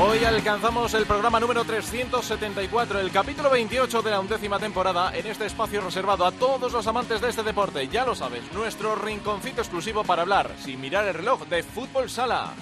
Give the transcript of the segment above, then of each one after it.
Hoy alcanzamos el programa número 374, el capítulo 28 de la undécima temporada, en este espacio reservado a todos los amantes de este deporte. Ya lo sabes, nuestro rinconcito exclusivo para hablar, sin mirar el reloj, de fútbol sala.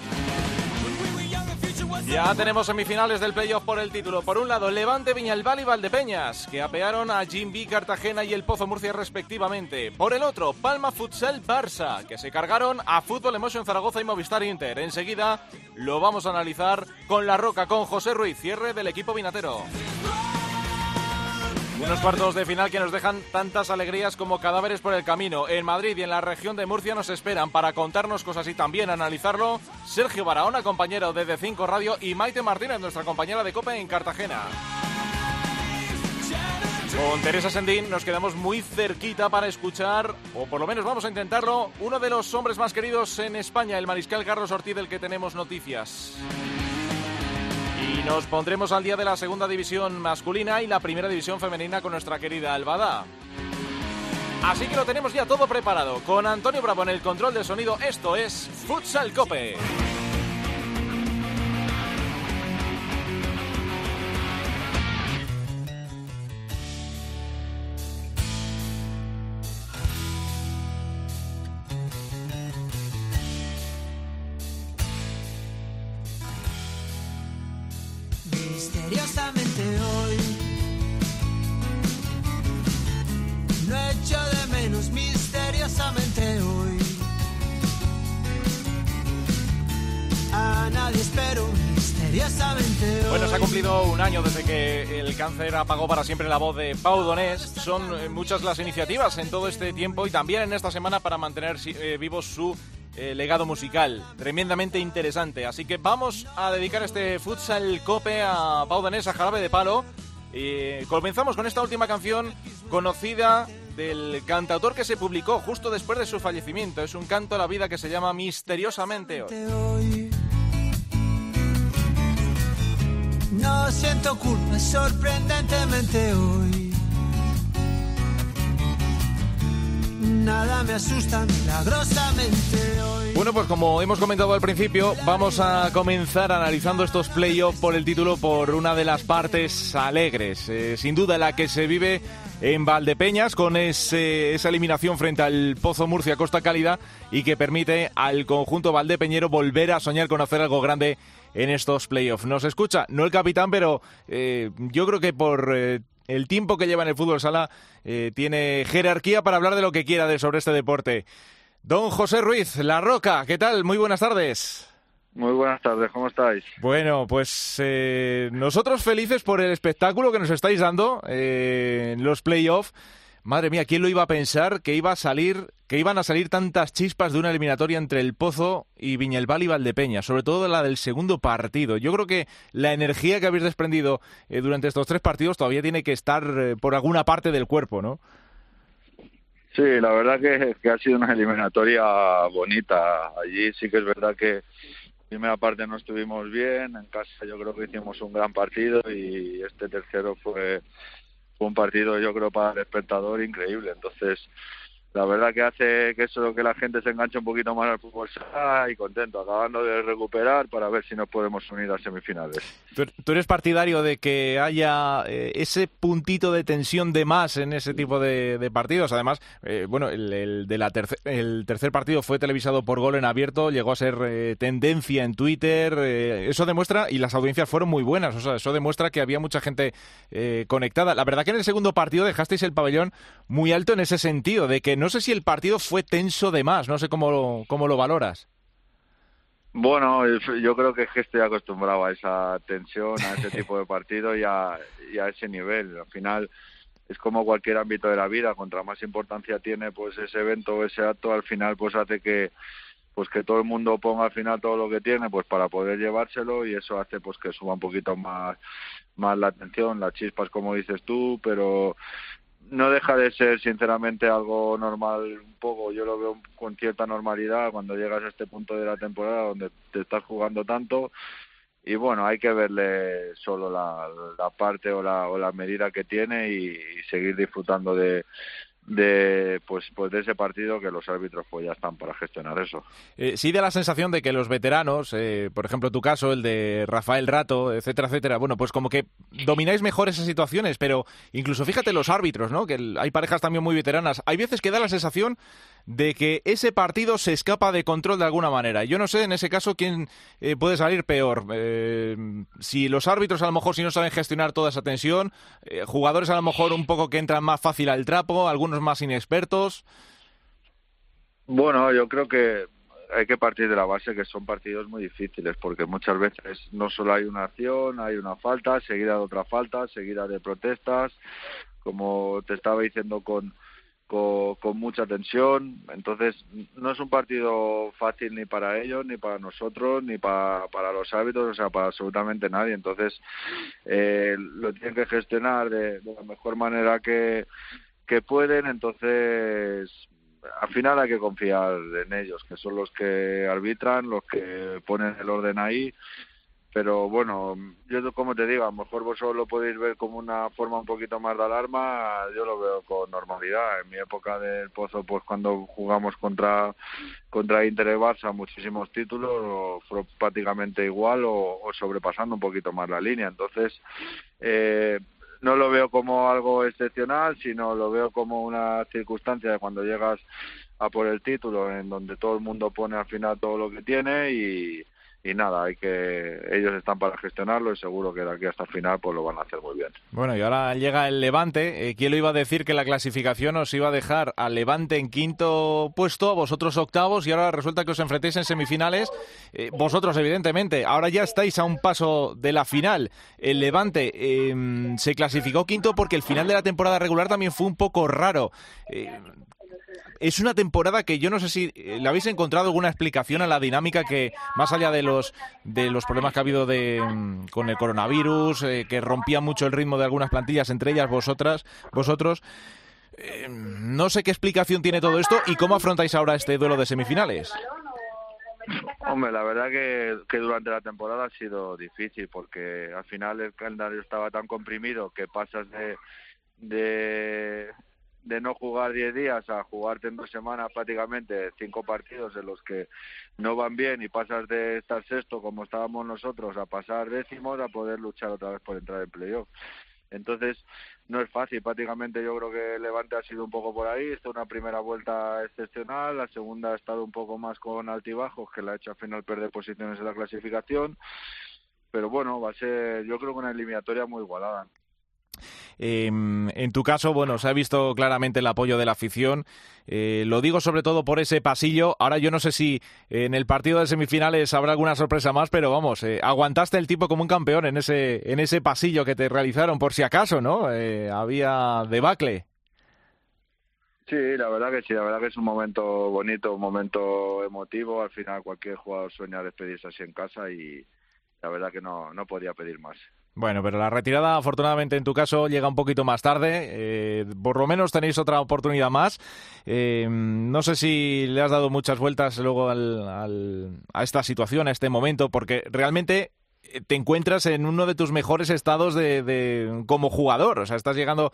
Ya tenemos semifinales del playoff por el título. Por un lado, Levante, Viñalbal y Valdepeñas, que apearon a Jimby Cartagena y el Pozo Murcia respectivamente. Por el otro, Palma Futsal Barça, que se cargaron a Fútbol Emotion Zaragoza y Movistar Inter. Enseguida lo vamos a analizar con La Roca, con José Ruiz, cierre del equipo vinatero. Unos cuartos de final que nos dejan tantas alegrías como cadáveres por el camino. En Madrid y en la región de Murcia nos esperan para contarnos cosas y también analizarlo Sergio Barahona, compañero de D5 Radio, y Maite Martínez, nuestra compañera de Copa en Cartagena. Con Teresa Sendín nos quedamos muy cerquita para escuchar, o por lo menos vamos a intentarlo, uno de los hombres más queridos en España, el mariscal Carlos Ortiz, del que tenemos noticias. Y nos pondremos al día de la segunda división masculina y la primera división femenina con nuestra querida Albada. Así que lo tenemos ya todo preparado. Con Antonio Bravo en el control de sonido, esto es Futsal Cope. Cáncer apagó para siempre la voz de Pau Donés. Son eh, muchas las iniciativas en todo este tiempo y también en esta semana para mantener eh, vivo su eh, legado musical. Tremendamente interesante. Así que vamos a dedicar este futsal cope a Pau Donés, a Jarabe de Palo. Y comenzamos con esta última canción conocida del cantautor que se publicó justo después de su fallecimiento. Es un canto a la vida que se llama Misteriosamente Hoy. No siento culpa sorprendentemente hoy. Nada me asusta milagrosamente hoy. Bueno, pues como hemos comentado al principio, vamos a comenzar analizando estos playoffs por el título por una de las partes alegres. Eh, sin duda la que se vive en Valdepeñas con ese- esa eliminación frente al Pozo Murcia Costa Cálida y que permite al conjunto valdepeñero volver a soñar con hacer algo grande en estos playoffs. Nos escucha, no el capitán, pero eh, yo creo que por eh, el tiempo que lleva en el fútbol sala eh, tiene jerarquía para hablar de lo que quiera de, sobre este deporte. Don José Ruiz, La Roca, ¿qué tal? Muy buenas tardes. Muy buenas tardes, ¿cómo estáis? Bueno, pues eh, nosotros felices por el espectáculo que nos estáis dando eh, en los playoffs. Madre mía, ¿quién lo iba a pensar que iba a salir, que iban a salir tantas chispas de una eliminatoria entre el Pozo y Viñalbal y Valdepeña, sobre todo la del segundo partido? Yo creo que la energía que habéis desprendido eh, durante estos tres partidos todavía tiene que estar eh, por alguna parte del cuerpo, ¿no? Sí, la verdad que, que ha sido una eliminatoria bonita. Allí sí que es verdad que primera parte no estuvimos bien, en casa yo creo que hicimos un gran partido y este tercero fue, fue un partido yo creo para el espectador increíble. Entonces, la verdad que hace que eso que la gente se enganche un poquito más al fútbol sala y contento, acabando de recuperar para ver si nos podemos unir a semifinales. ¿Tú, eres partidario de que haya eh, ese puntito de tensión de más en ese tipo de, de partidos? Además, eh, bueno, el, el de la terce- el tercer partido fue televisado por gol en abierto, llegó a ser eh, tendencia en Twitter. eh, eso demuestra, y las audiencias fueron muy buenas, o sea, eso demuestra que había mucha gente eh, conectada. La verdad que en el segundo partido dejasteis el pabellón muy alto en ese sentido, de que no sé si el partido fue tenso de más, no sé cómo lo, cómo lo valoras. Bueno, yo creo que es que estoy acostumbrado a esa tensión, a ese tipo de partido y a, y a ese nivel. Al final es como cualquier ámbito de la vida, contra más importancia tiene pues ese evento o ese acto, al final pues hace que pues que todo el mundo ponga al final todo lo que tiene pues para poder llevárselo y eso hace pues que suba un poquito más más la atención, las chispas como dices tú, pero no deja de ser sinceramente algo normal un poco. Yo lo veo con cierta normalidad cuando llegas a este punto de la temporada donde te estás jugando tanto. Y bueno hay que verle solo la, parte o la, o la medida que tiene y seguir disfrutando de, de pues pues de ese partido que los árbitros pues ya están para gestionar eso. Eh, sí da la sensación de que los veteranos, eh, por ejemplo tu caso, el de Rafael Rato, etcétera, etcétera, bueno, pues como que domináis mejor esas situaciones, pero incluso fíjate los árbitros, ¿no? Que hay parejas también muy veteranas. Hay veces que da la sensación de que ese partido se escapa de control de alguna manera. Yo no sé en ese caso quién eh, puede salir peor. Eh, si los árbitros a lo mejor si no saben gestionar toda esa tensión, eh, jugadores a lo mejor un poco que entran más fácil al trapo, algunos más inexpertos. Bueno, yo creo que hay que partir de la base que son partidos muy difíciles porque muchas veces no solo hay una acción, hay una falta, seguida de otra falta, seguida de protestas, como te estaba diciendo con con, mucha tensión. Entonces, no es un partido fácil ni para ellos, ni para nosotros, ni para, para los árbitros, o sea, para absolutamente nadie. Entonces, eh, lo tienen que gestionar de, la mejor manera que, que pueden. Entonces, al final hay que confiar en ellos, que son los que arbitran, los que ponen el orden ahí pero bueno, yo como te digo, a lo mejor vosotros lo podéis ver como una forma un poquito más de alarma, yo lo veo con normalidad. En mi época del Pozo, pues cuando jugamos contra contra Inter y Barça, muchísimos títulos, fue prácticamente igual o, sobrepasando un poquito más la línea. Entonces, eh, no lo veo como algo excepcional, sino lo veo como una circunstancia de cuando llegas a por el título, en donde todo el mundo pone al final todo lo que tiene y y nada, hay que ellos están para gestionarlo y seguro que de aquí hasta el final pues lo van a hacer muy bien. Bueno, y ahora llega el Levante. Eh, ¿Quién lo iba a decir que la clasificación os iba a dejar al Levante en quinto puesto, vosotros octavos y ahora resulta que os enfrentéis en semifinales? Eh, vosotros, evidentemente, ahora ya estáis a un paso de la final. El Levante em, se clasificó quinto porque el final de la temporada regular también fue un poco raro. Eh, es una temporada que yo no sé si eh, le habéis encontrado alguna explicación a la dinámica que, más allá de los, de los problemas que ha habido de, mm, con el coronavirus, eh, que rompía mucho el ritmo de algunas plantillas, entre ellas vosotras, vosotros. Eh, no sé qué explicación tiene todo esto y cómo afrontáis ahora este duelo de semifinales. Hombre, la verdad que, que, durante la temporada ha sido difícil porque al final el calendario estaba tan comprimido que pasas de, de de no jugar 10 días a jugarte en dos semanas prácticamente cinco partidos en los que no van bien y pasas de estar sexto como estábamos nosotros a pasar décimos a poder luchar otra vez por entrar en playoff. Entonces, no es fácil. Prácticamente yo creo que Levante ha sido un poco por ahí. Esta es una primera vuelta excepcional. La segunda ha estado un poco más con altibajos, que la ha hecho al final perder posiciones en la clasificación. Pero bueno, va a ser, yo creo que una eliminatoria muy igualada. Em, en tu caso, bueno, se ha visto claramente el apoyo de la afición. Eh, lo digo sobre todo por ese pasillo. Ahora yo no sé si en el partido de semifinales habrá alguna sorpresa más, pero vamos, eh, aguantaste el tipo como un campeón en ese, en ese pasillo que te realizaron, por si acaso, ¿no? Eh, había debacle. Sí, la verdad que sí, la verdad que es un momento bonito, un momento emotivo. Al final cualquier jugador sueña despedirse así en casa y la verdad que no, no podía pedir más. Bueno, pero la retirada, afortunadamente en tu caso, llega un poquito más tarde. Eh, por lo menos tenéis otra oportunidad más. Eh, no sé si le has dado muchas vueltas luego a esta situación, a este momento, porque realmente eh, te encuentras en uno de tus mejores estados de, como jugador. O sea, estás llegando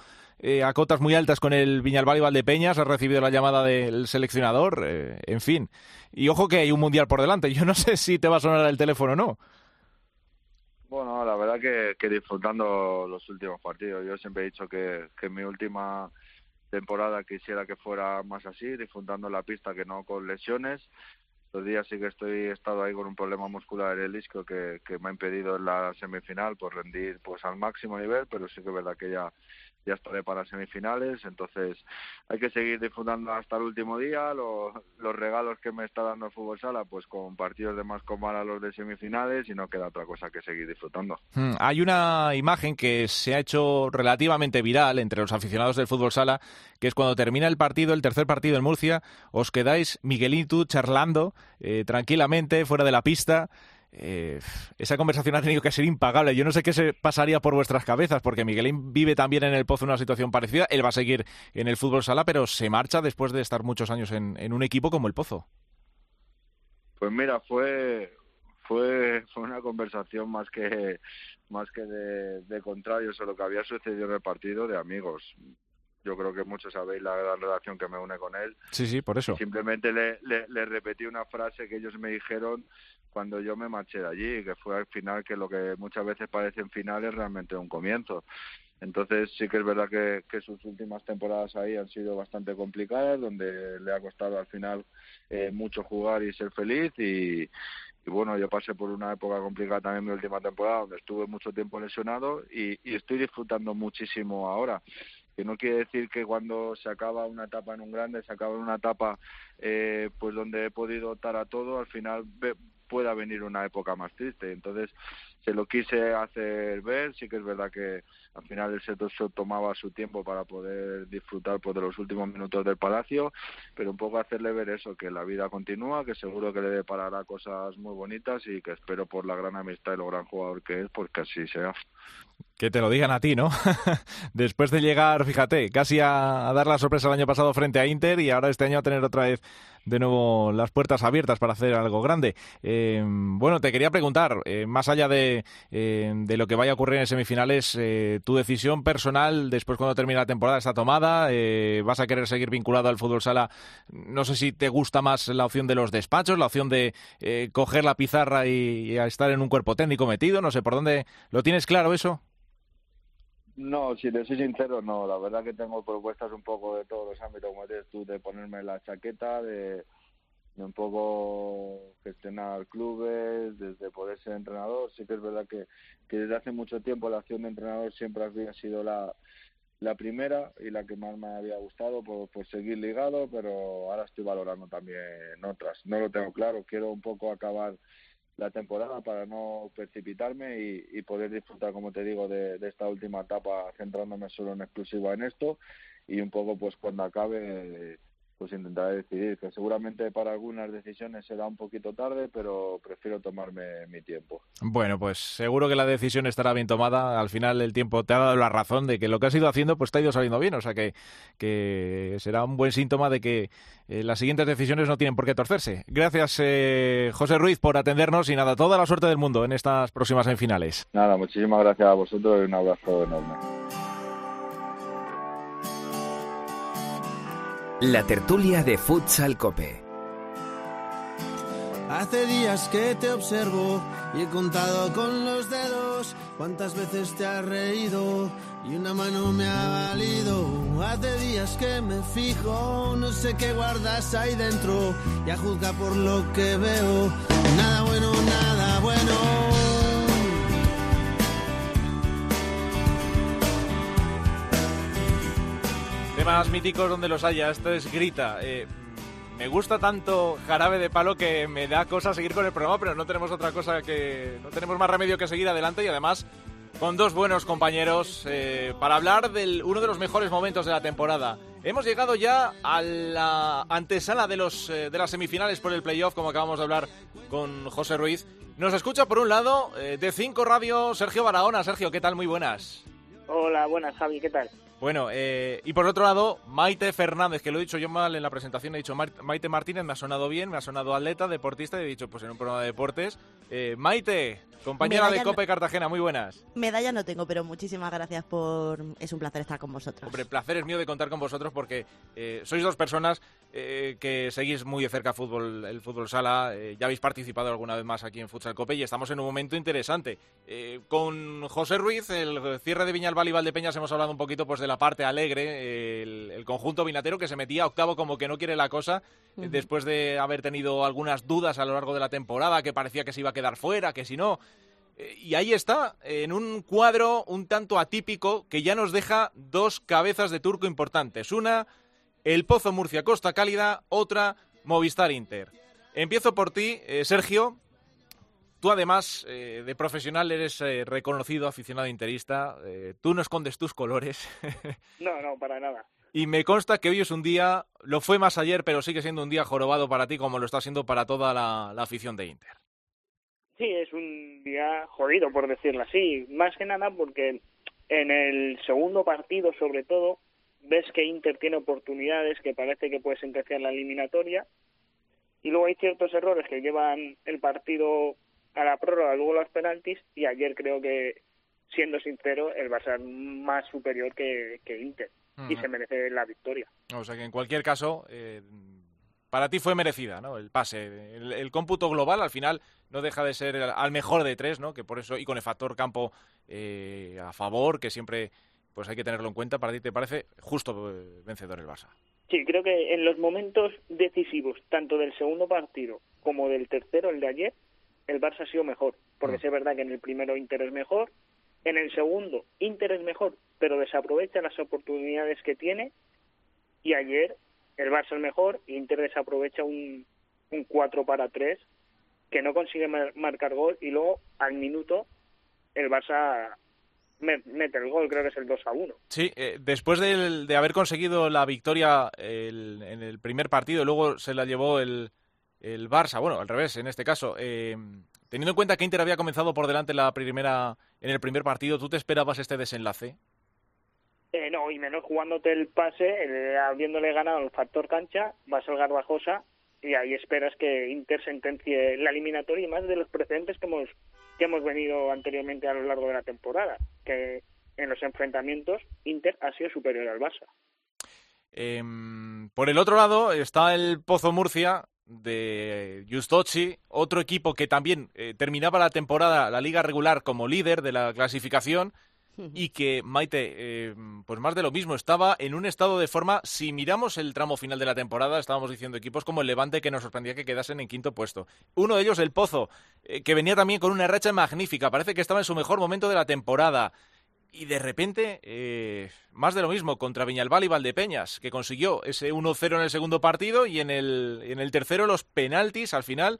a cotas muy altas con el Viñalbal y Valdepeñas, has recibido la llamada del seleccionador, en fin. Y ojo que hay un mundial por delante. Yo no sé si te va a sonar el teléfono o no. Bueno, la verdad que, que disfrutando los últimos partidos. Yo siempre he dicho que, que mi última temporada quisiera que fuera más así, disfrutando la pista que no con lesiones. Estos días sí que estoy he estado ahí con un problema muscular en el disco que, que me ha impedido en la semifinal pues rendir pues al máximo nivel, pero sí que es verdad que ya ya estaré para semifinales, entonces hay que seguir disfrutando hasta el último día, los, los regalos que me está dando el fútbol sala, pues con partidos de más a los de semifinales y no queda otra cosa que seguir disfrutando. Hmm, hay una imagen que se ha hecho relativamente viral entre los aficionados del fútbol sala, que es cuando termina el partido, el tercer partido en Murcia, os quedáis Miguelito charlando eh, tranquilamente fuera de la pista eh, esa conversación ha tenido que ser impagable. Yo no sé qué se pasaría por vuestras cabezas, porque Miguelín vive también en el Pozo una situación parecida. Él va a seguir en el fútbol sala, pero se marcha después de estar muchos años en, un equipo como el Pozo. Pues mira, fue fue fue una conversación más que más que de, de contrario sobre lo que había sucedido en el partido de amigos yo creo que muchos sabéis la relación que me une con él. Sí, sí, por eso. simplemente le, le, repetí una frase que ellos me dijeron cuando yo me marché de allí, que fue al final que lo que muchas veces parece en final es realmente un comienzo. Entonces sí que es verdad que, que, sus últimas temporadas ahí han sido bastante complicadas, donde le ha costado al final eh, mucho jugar y ser feliz y, y, bueno, yo pasé por una época complicada también mi última temporada, donde estuve mucho tiempo lesionado y, y estoy disfrutando muchísimo ahora que no quiere decir que cuando se acaba una etapa en un grande, se acaba una etapa eh, pues donde he podido optar a todo, al final pueda venir una época más triste. Entonces, se lo quise hacer ver, sí que es verdad que al final el sector tomaba su tiempo para poder disfrutar pues, de los últimos minutos del Palacio, pero un poco hacerle ver eso, que la vida continúa, que seguro que le deparará cosas muy bonitas y que espero por la gran amistad y lo gran jugador que es, pues que así sea. Que te lo digan a ti, ¿no? Después de llegar, fíjate, casi a, dar la sorpresa el año pasado frente a Inter y ahora este año a tener otra vez de nuevo las puertas abiertas para hacer algo grande. Eh, bueno, te quería preguntar, eh, más allá de, eh, de, lo que vaya a ocurrir en semifinales, tu decisión personal después cuando termine la temporada está tomada, vas a querer seguir vinculado al fútbol sala. No sé si te gusta más la opción de los despachos, la opción de coger la pizarra y, y estar en un cuerpo técnico metido, no sé por dónde. ¿Lo tienes claro eso? No, si te soy sincero, no. La verdad que tengo propuestas un poco de todos los ámbitos, como dices tú, de ponerme la chaqueta, de, un poco gestionar clubes, desde poder ser entrenador. Sí que es verdad que, que desde hace mucho tiempo la acción de entrenador siempre había sido la, la primera y la que más me había gustado por, por seguir ligado, pero ahora estoy valorando también otras. No lo tengo claro, quiero un poco acabar la temporada para no precipitarme y, poder disfrutar, como te digo, de, esta última etapa centrándome solo en exclusiva en esto y un poco pues cuando acabe pues intentaré decidir, que seguramente para algunas decisiones será un poquito tarde, pero prefiero tomarme mi tiempo. Bueno, pues seguro que la decisión estará bien tomada. Al final el tiempo te ha dado la razón de que lo que has ido haciendo pues te ha ido saliendo bien, o sea que, que será un buen síntoma de que eh, las siguientes decisiones no tienen por qué torcerse. Gracias, eh, José Ruiz, por atendernos y nada, toda la suerte del mundo en estas próximas semifinales. Nada, muchísimas gracias a vosotros y un abrazo enorme. La tertulia de Futsal Cope. Hace días que te observo y he contado con los dedos cuántas veces te has reído y una mano me ha valido. Hace días que me fijo, no sé qué guardas ahí dentro, ya juzga por lo que veo. Nada bueno, nada bueno. Temas míticos donde los haya. Esto es Grita. Eh, me gusta tanto Jarabe de Palo que me da cosa seguir con el programa, pero no tenemos otra cosa que. No tenemos más remedio que seguir adelante y además con dos buenos compañeros eh, para hablar de uno de los mejores momentos de la temporada. Hemos llegado ya a la antesala de, los, eh, de las semifinales por el playoff, como acabamos de hablar con José Ruiz. Nos escucha por un lado de Cinco Radio Sergio Barahona. Sergio, ¿qué tal? Muy buenas. Hola, buenas, Javi, ¿qué tal? Bueno, eh, y por otro lado, Maite Fernández, que lo he dicho yo mal en la presentación, he dicho Maite Martínez, me ha sonado bien, me ha sonado atleta, deportista, y he dicho, pues en un programa de deportes. Eh, Maite, compañera de Cope Cartagena, muy buenas. Medalla no tengo, pero muchísimas gracias por... Es un placer estar con vosotros. Hombre, placer es mío de contar con vosotros porque eh, sois dos personas que seguís muy de cerca fútbol, el fútbol sala, ya habéis participado alguna vez más aquí en Futsal Cope y estamos en un momento interesante. con José Ruiz, el cierre de Viñalbal y Valdepeñas, hemos hablado un poquito pues de la parte alegre, el, conjunto vinatero que se metía octavo como que no quiere la cosa, después de haber tenido algunas dudas a lo largo de la temporada, que parecía que se iba a quedar fuera, que si no. Eh, y ahí está, en un cuadro un tanto atípico que ya nos deja dos cabezas de turco importantes. Una, el Pozo Murcia Costa Cálida, otra, Movistar Inter. Empiezo por ti, eh, Sergio. Tú además eh, de profesional eres eh, reconocido aficionado interista, tú no escondes tus colores. no, no, para nada. Y me consta que hoy es un día, lo fue más ayer, pero sigue siendo un día jorobado para ti como lo está siendo para toda la, afición de Inter. Sí, es un día jodido, por decirlo así. Más que nada porque en el segundo partido, sobre todo, ves que Inter tiene oportunidades, que parece que puede sentenciar la eliminatoria. Y luego hay ciertos errores que llevan el partido a la prórroga, luego los penaltis. Y ayer creo que, siendo sincero, el Barça es más superior que, que Inter. Y se merece la victoria. O sea que en cualquier caso, eh, para ti fue merecida, ¿no? El pase, el, cómputo global al final no deja de ser al mejor de tres, ¿no? Que por eso y con el factor campo eh, a favor, que siempre pues hay que tenerlo en cuenta. Para ti te parece justo eh, vencedor el Barça. Sí, creo que en los momentos decisivos, tanto del segundo partido como del tercero, el de ayer, el Barça ha sido mejor, porque mm. es verdad que en el primero Inter es mejor, en el segundo Inter es mejor, pero desaprovecha las oportunidades que tiene y ayer el Barça es mejor, Inter desaprovecha un, un 4 para 3 que no consigue marcar gol y luego al minuto el Barça mete el gol, creo que es el 2 a 1. Sí, eh, después de, haber conseguido la victoria en el primer partido, luego se la llevó el, el Barça, bueno, al revés en este caso. Eh, teniendo en cuenta que Inter había comenzado por delante la primera, en el primer partido, ¿tú te esperabas este desenlace? Eh, no, y menos jugándote el pase, eh, habiéndole ganado el factor cancha, vas al Garbajosa y ahí esperas que Inter sentencie la eliminatoria y más de los precedentes que hemos, que hemos venido anteriormente a lo largo de la temporada, que en los enfrentamientos Inter ha sido superior al Barça. Em, por el otro lado está el Pozo Murcia de Justochi, otro equipo que también eh, terminaba la temporada, la liga regular como líder de la clasificación y que Maite, eh, pues más de lo mismo, estaba en un estado de forma, si miramos el tramo final de la temporada, estábamos diciendo equipos como el Levante que nos sorprendía que quedasen en quinto puesto. Uno de ellos, el Pozo, eh, que venía también con una racha magnífica, parece que estaba en su mejor momento de la temporada. Y de repente, eh, más de lo mismo contra Viñalbal y Valdepeñas, que consiguió ese 1-0 en el segundo partido y en el, en el tercero los penaltis al final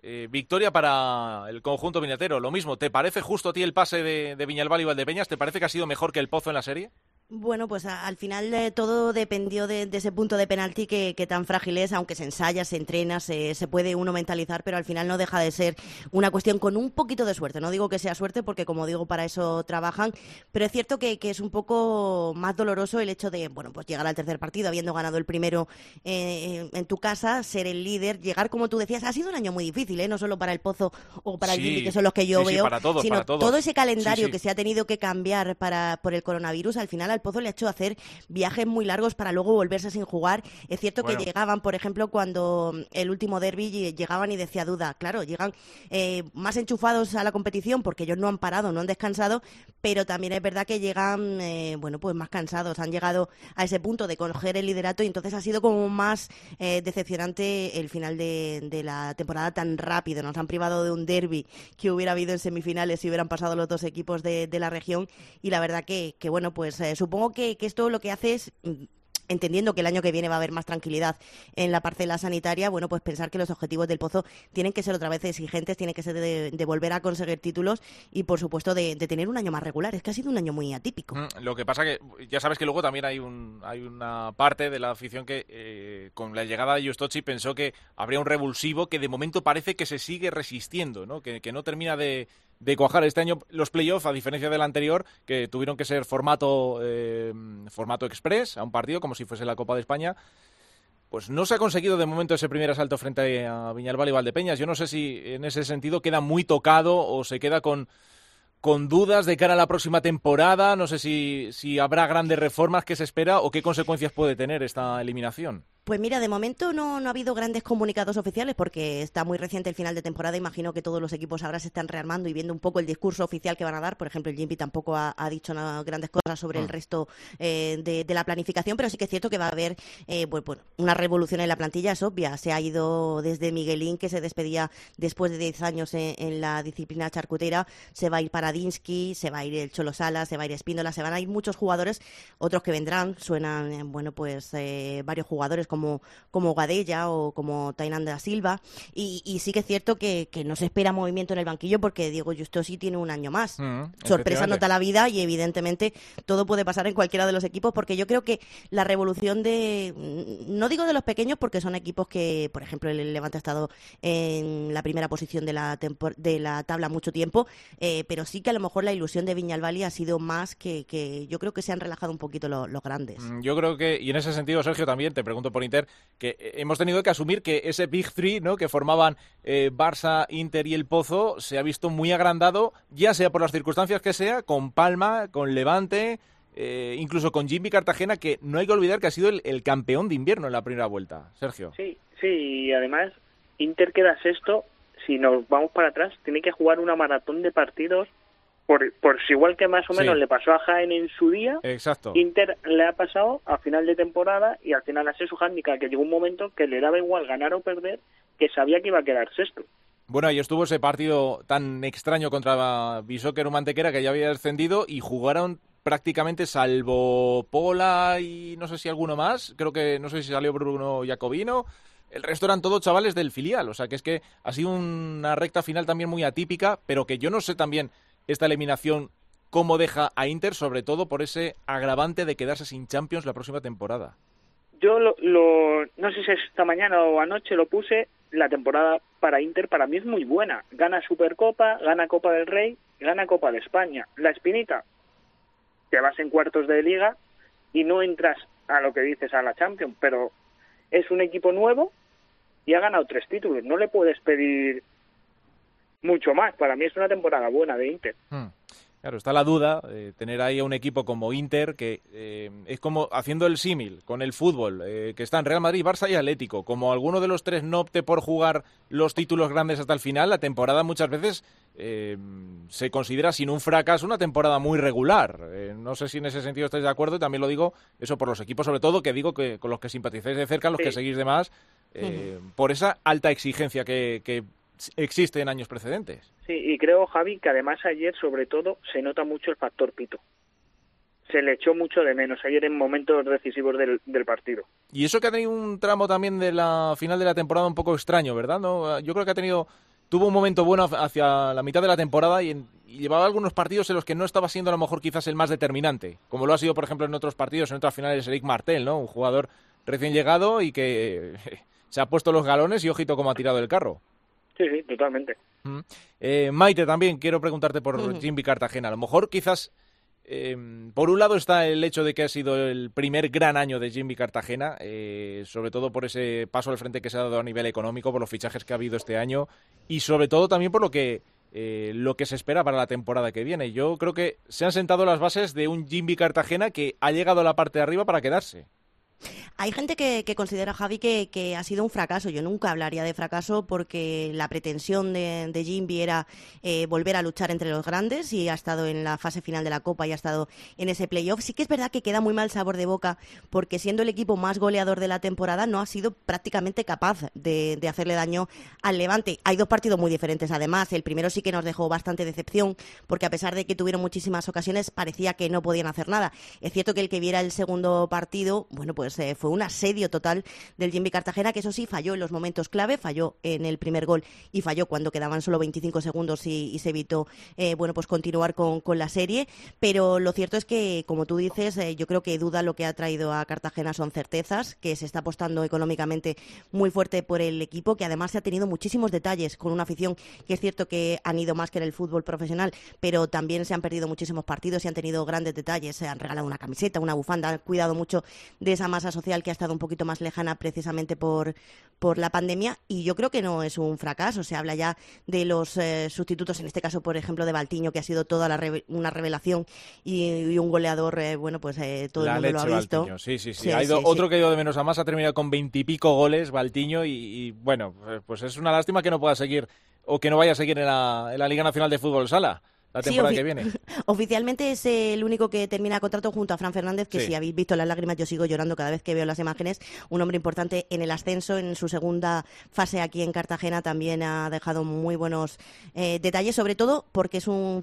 eh, victoria para el conjunto viñatero. Lo mismo, ¿te parece justo a ti el pase de, de Viñalbal y Valdepeñas? ¿Te parece que ha sido mejor que el Pozo en la serie? Bueno, pues al final eh, todo dependió de, ese punto de penalti que, tan frágil es, aunque se ensaya, se entrena, se, puede uno mentalizar, pero al final no deja de ser una cuestión con un poquito de suerte. No digo que sea suerte, porque como digo, para eso trabajan, pero es cierto que, es un poco más doloroso el hecho de, bueno, pues llegar al tercer partido habiendo ganado el primero eh, en tu casa, ser el líder, llegar como tú decías, ha sido un año muy difícil, ¿eh? no solo para el Pozo o para el que son los que yo veo, sino todo ese calendario que se ha tenido que cambiar para, por el coronavirus, al final Pozo le ha hecho hacer viajes muy largos para luego volverse sin jugar. Es cierto que llegaban, por ejemplo, cuando el último derby llegaban y decía duda, claro, llegan eh, más enchufados a la competición porque ellos no han parado, no han descansado, pero también es verdad que llegan, eh, bueno, pues más cansados, han llegado a ese punto de coger el liderato y entonces ha sido como más eh, decepcionante el final de, la temporada tan rápido. Nos han privado de un derby que hubiera habido en semifinales si hubieran pasado los dos equipos de, la región y la verdad que, que bueno, pues supongo que, esto lo que hace es mm, entendiendo que el año que viene va a haber más tranquilidad en la parcela sanitaria, bueno, pues pensar que los objetivos del Pozo tienen que ser otra vez exigentes, tienen que ser de, volver a conseguir títulos y, por supuesto, de, tener un año más regular. Es que ha sido un año muy atípico. Mm, lo que pasa que ya sabes que luego también hay, un, hay una parte de la afición que, eh, con la llegada de Justochi, pensó que habría un revulsivo que de momento parece que se sigue resistiendo, ¿no? que no termina de de cuajar este año los playoffs, a diferencia del anterior, que tuvieron que ser formato, eh, formato express a un partido, como si fuese la Copa de España. Pues no se ha conseguido de momento ese primer asalto frente a Viñalbal y Valdepeñas. Yo no sé si en ese sentido queda muy tocado o se queda con, con dudas de cara a la próxima temporada. No sé si, si habrá grandes reformas que se espera o qué consecuencias puede tener esta eliminación. Pues mira, de momento no, no, ha habido grandes comunicados oficiales porque está muy reciente el final de temporada. Imagino que todos los equipos ahora se están rearmando y viendo un poco el discurso oficial que van a dar. Por ejemplo, el Jimmy tampoco ha, dicho nada, grandes cosas sobre el mm. resto eh, de, la planificación, pero sí que es cierto que va a haber eh, pues, bueno, una revolución en la plantilla, es obvia. Se ha ido desde Miguelín, que se despedía después de 10 años en, la disciplina charcutera, se va a ir Paradinsky, se va a ir el Cholo Sala, se va a ir Espíndola, se van a ir muchos jugadores, otros que vendrán. Suenan, bueno, pues eh, varios jugadores como como, como Gadella o como Tainan da Silva. Y, y, sí que es cierto que, que, no se espera movimiento en el banquillo porque Diego Justo sí tiene un año más. Mm, Sorpresa nota la vida y evidentemente todo puede pasar en cualquiera de los equipos porque yo creo que la revolución de, no digo de los pequeños porque son equipos que, por ejemplo, el Levante ha estado en la primera posición de la, de la tabla mucho tiempo, eh, pero sí que a lo mejor la ilusión de Viñalbali ha sido más que, que yo creo que se han relajado un poquito los, los grandes. Mm, yo creo que, y en ese sentido, Sergio, también te pregunto por Inter, que eh, hemos tenido que asumir que ese Big Three, ¿no? que formaban eh, Barça, Inter y el Pozo, se ha visto muy agrandado, ya sea por las circunstancias que sea, con Palma, con Levante, eh, incluso con Jimmy Cartagena, que no hay que olvidar que ha sido el, el, campeón de invierno en la primera vuelta. Sergio. Sí, sí, y además Inter queda sexto. Si nos vamos para atrás, tiene que jugar una maratón de partidos por, por igual que más o menos Sí. le pasó a Jaén en su día, Exacto. Inter le ha pasado a final de temporada y al final a ser su handicap, que llegó un momento que le daba igual ganar o perder, que sabía que iba a quedar sexto. Bueno, ahí estuvo ese partido tan extraño contra Bisóquer Mantequera que ya había descendido y jugaron prácticamente salvo Pola y no sé si alguno más, creo que no sé si salió Bruno Jacobino, el resto eran todos chavales del filial, o sea que es que ha sido una recta final también muy atípica, pero que yo no sé también esta eliminación cómo deja a Inter, sobre todo por ese agravante de quedarse sin Champions la próxima temporada. Yo lo, lo, no sé si es esta mañana o anoche lo puse, la temporada para Inter para mí es muy buena. Gana Supercopa, gana Copa del Rey, gana Copa de España. La espinita, te vas en cuartos de liga y no entras a lo que dices a la Champions, pero es un equipo nuevo y ha ganado tres títulos. No le puedes pedir mucho más. Para mí es una temporada buena de Inter. Hmm. Claro, está la duda de tener ahí a un equipo como Inter, que eh, es como haciendo el símil con el fútbol, eh, que está en Real Madrid, Barça y Atlético. Como alguno de los tres no opte por jugar los títulos grandes hasta el final, la temporada muchas veces eh, se considera sin un fracaso una temporada muy regular. Eh, no sé si en ese sentido estáis de acuerdo y también lo digo eso por los equipos, sobre todo, que digo que con los que simpatizáis de cerca, los Sí. que seguís de más, eh, por esa alta exigencia que, que existe en años precedentes. Sí, y creo, Javi, que además ayer, sobre todo, se nota mucho el factor pito. Se le echó mucho de menos ayer en momentos decisivos del, del partido. Y eso que ha tenido un tramo también de la final de la temporada un poco extraño, ¿verdad? ¿No? Yo creo que ha tenido tuvo un momento bueno hacia la mitad de la temporada y, en- y llevaba algunos partidos en los que no estaba siendo a lo mejor quizás el más determinante, como lo ha sido por ejemplo en otros partidos, en otras finales Eric Martel, ¿no? Un jugador recién llegado y que se ha puesto los galones y ojito cómo ha tirado el carro. Sí, sí, totalmente. Mm. Eh, Maite, también quiero preguntarte por. Jimmy Cartagena. A lo mejor quizás, eh, por un lado está el hecho de que ha sido el primer gran año de Jimmy Cartagena, eh, sobre todo por ese paso al frente que se ha dado a nivel económico, por los fichajes que ha habido este año y sobre todo también por lo que eh, lo que se espera para la temporada que viene. Yo creo que se han sentado las bases de un Jimmy Cartagena que ha llegado a la parte de arriba para quedarse. Hay gente que, que considera, Javi, que, ha sido un fracaso. Yo nunca hablaría de fracaso porque la pretensión de, de Jimby era eh, volver a luchar entre los grandes y ha estado en la fase final de la Copa y ha estado en ese playoff. Sí que es verdad que queda muy mal sabor de boca porque siendo el equipo más goleador de la temporada no ha sido prácticamente capaz de, de hacerle daño al Levante. Hay dos partidos muy diferentes además. El primero sí que nos dejó bastante decepción porque a pesar de que tuvieron muchísimas ocasiones parecía que no podían hacer nada. Es cierto que el que viera el segundo partido, bueno, pues eh, fue un asedio total del Jimmy Cartagena, que eso sí falló en los momentos clave, falló en el primer gol y falló cuando quedaban solo 25 segundos y, se evitó, eh, bueno, pues continuar con, con la serie. Pero lo cierto es que, como tú dices, eh, yo creo que duda lo que ha traído a Cartagena son certezas, que se está apostando económicamente muy fuerte por el equipo, que además se ha tenido muchísimos detalles con una afición que es cierto que han ido más que en el fútbol profesional, pero también se han perdido muchísimos partidos y han tenido grandes detalles. Se han regalado una camiseta, una bufanda, han cuidado mucho de esa masa social que ha estado un poquito más lejana precisamente por, por la pandemia. Y yo creo que no es un fracaso. Se habla ya de los eh, sustitutos, en este caso, por ejemplo, de Baltiño, que ha sido toda la reve- una revelación y, y un goleador, eh, bueno, pues eh, todo la el mundo leche lo ha visto. Baltiño. Sí, sí, sí. Sí, ha ido sí, otro sí. que ha ido de menos a más, ha terminado con veintipico goles, Baltiño, y, y, bueno, eh, pues es una lástima que no pueda seguir o que no vaya a seguir en la, en la Liga Nacional de Fútbol Sala. La temporada que viene. Oficialmente es el único que termina contrato junto a Fran Fernández, que si habéis visto las lágrimas yo sigo llorando cada vez que veo las imágenes. Un hombre importante en el ascenso, en su segunda fase aquí en Cartagena también ha dejado muy buenos eh, detalles, sobre todo porque es un,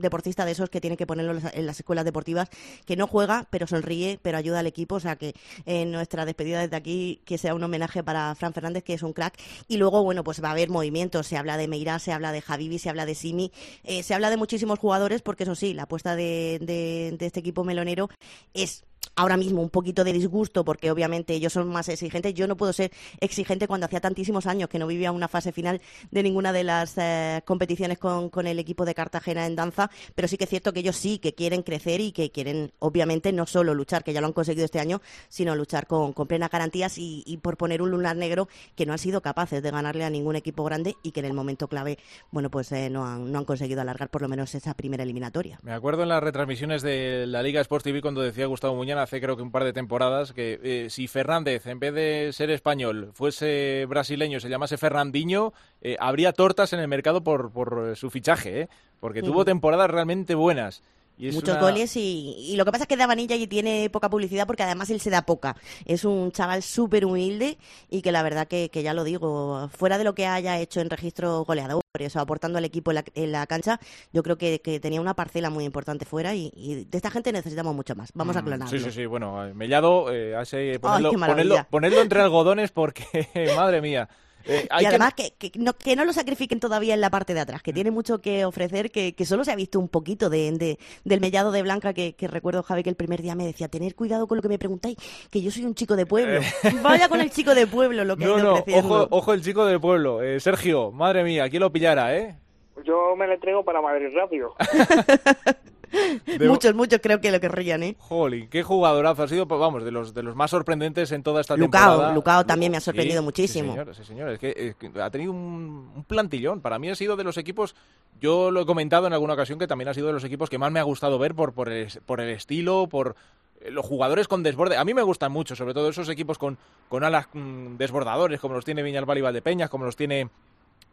deportista de esos que tiene que ponerlo en las escuelas deportivas, que no juega, pero sonríe, pero ayuda al equipo. O sea que en nuestra despedida desde aquí, que sea un homenaje para Fran Fernández, que es un crack. Y luego, bueno, pues va a haber movimientos. Se habla de Meirá, se habla de Javivi, se habla de Simi, eh, se habla de muchísimos jugadores, porque eso sí, la apuesta de, de este equipo melonero es ahora mismo un poquito de disgusto porque obviamente ellos son más exigentes. Yo no puedo ser exigente cuando hacía tantísimos años que no vivía una fase final de ninguna de las eh, competiciones con, el equipo de Cartagena en danza, pero sí que es cierto que ellos sí que quieren crecer y que quieren obviamente no solo luchar, que ya lo han conseguido este año, sino luchar con, con plenas garantías y, por poner un lunar negro que no han sido capaces de ganarle a ningún equipo grande y que en el momento clave, bueno, pues eh, no, han, no han conseguido alargar por lo menos esa primera eliminatoria. Me acuerdo en las retransmisiones de la Liga Sports TV cuando decía Gustavo Hace creo que un par de temporadas que eh, si Fernández, en vez de ser español, fuese brasileño, se llamase Fernandinho, eh, habría tortas en el mercado por, por su fichaje, ¿eh? porque tuvo temporadas realmente buenas. Muchos goles y, lo que pasa es que da vanilla y tiene poca publicidad porque además él se da poca. Es un chaval súper humilde y que la verdad que, ya lo digo, fuera de lo que haya hecho en registro goleador, eso, aportando al equipo en la, cancha, yo creo que, tenía una parcela muy importante fuera y, de esta gente necesitamos mucho más. Vamos a mm, clonarlo. Sí, sí, sí. Bueno, eh, Mellado, eh, ponerlo, ponerlo entre algodones porque, madre mía. Eh, y además que... no, que no lo sacrifiquen todavía en la parte de atrás, que tiene mucho que ofrecer, que, solo se ha visto un poquito de, del mellado de Blanca, que, recuerdo, Javi, que el primer día me decía, tener cuidado con lo que me preguntáis, que yo soy un chico de pueblo. Eh. Vaya con el chico de pueblo, lo que No, no, ojo, ojo el chico de pueblo. Eh, Sergio, madre mía, ¿quién lo pillara, eh? Yo me le traigo para Madrid rápido. Muchos, muchos creo que lo querrían, ¿eh? Jolín, qué jugadorazo. Ha sido, pues, vamos, de los, de los más sorprendentes en toda esta temporada. Lucao también me ha sorprendido muchísimo. Sí, señor, Es, que, ha tenido un, plantillón. Para mí ha sido de los equipos, yo lo he comentado en alguna ocasión, que también ha sido de los equipos que más me ha gustado ver por, por, el, por el estilo, por eh, los jugadores con desborde. A mí me gustan mucho, sobre todo esos equipos con, con alas mm, desbordadores, como los tiene Viñalbal y Valdepeñas, como los tiene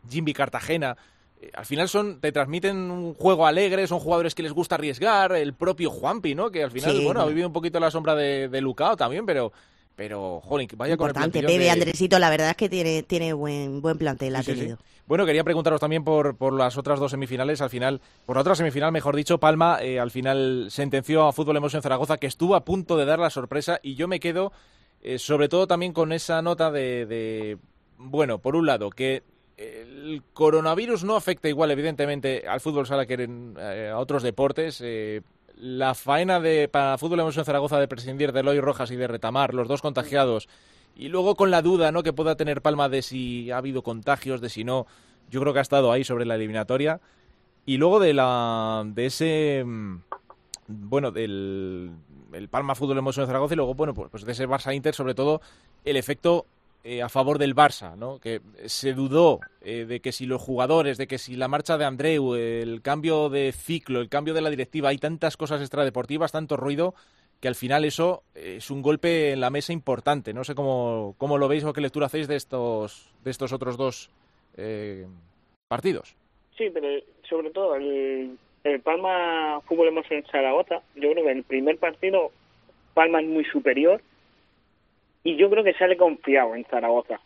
Jimmy Cartagena. Eh, al final son te transmiten un juego alegre, son jugadores que les gusta arriesgar, el propio Juanpi, ¿no? Que al final, bueno, ha vivido un poquito la sombra de, de Lucao también, pero pero, jolín, vaya Importante, con el Bebe, Andresito, la verdad es que tiene, tiene buen, buen plantel, ha tenido. Bueno, quería preguntaros también por, por las otras dos semifinales. Al final, por la otra semifinal, mejor dicho, Palma eh, al final sentenció a Fútbol Emoción Zaragoza que estuvo a punto de dar la sorpresa y yo me quedo eh, sobre todo también con esa nota de, de, bueno, por un lado, que el coronavirus no afecta igual, evidentemente, al fútbol sala que eh, a otros deportes. Eh, la faena de, para Fútbol en Zaragoza de prescindir de Eloy Rojas y de Retamar, los dos contagiados, y luego con la duda ¿no? que pueda tener Palma de si ha habido contagios, de si no, yo creo que ha estado ahí sobre la eliminatoria. Y luego de, la, de ese, mm, bueno, del el Palma Fútbol en Zaragoza y luego, bueno, pues, pues de ese Barça Inter, sobre todo el efecto eh, a favor del Barça, ¿no? que se dudó eh, de que si los jugadores, de que si la marcha de Andreu, el cambio de ciclo, el cambio de la directiva, hay tantas cosas extradeportivas, tanto ruido, que al final eso es un golpe en la mesa importante. No sé cómo, cómo lo veis o qué lectura hacéis de estos, de estos otros dos eh, partidos. Sí, pero sobre todo el, Palma Fútbol en Zaragoza, yo creo que el primer partido Palma es muy superior y yo creo que sale confiado en Zaragoza.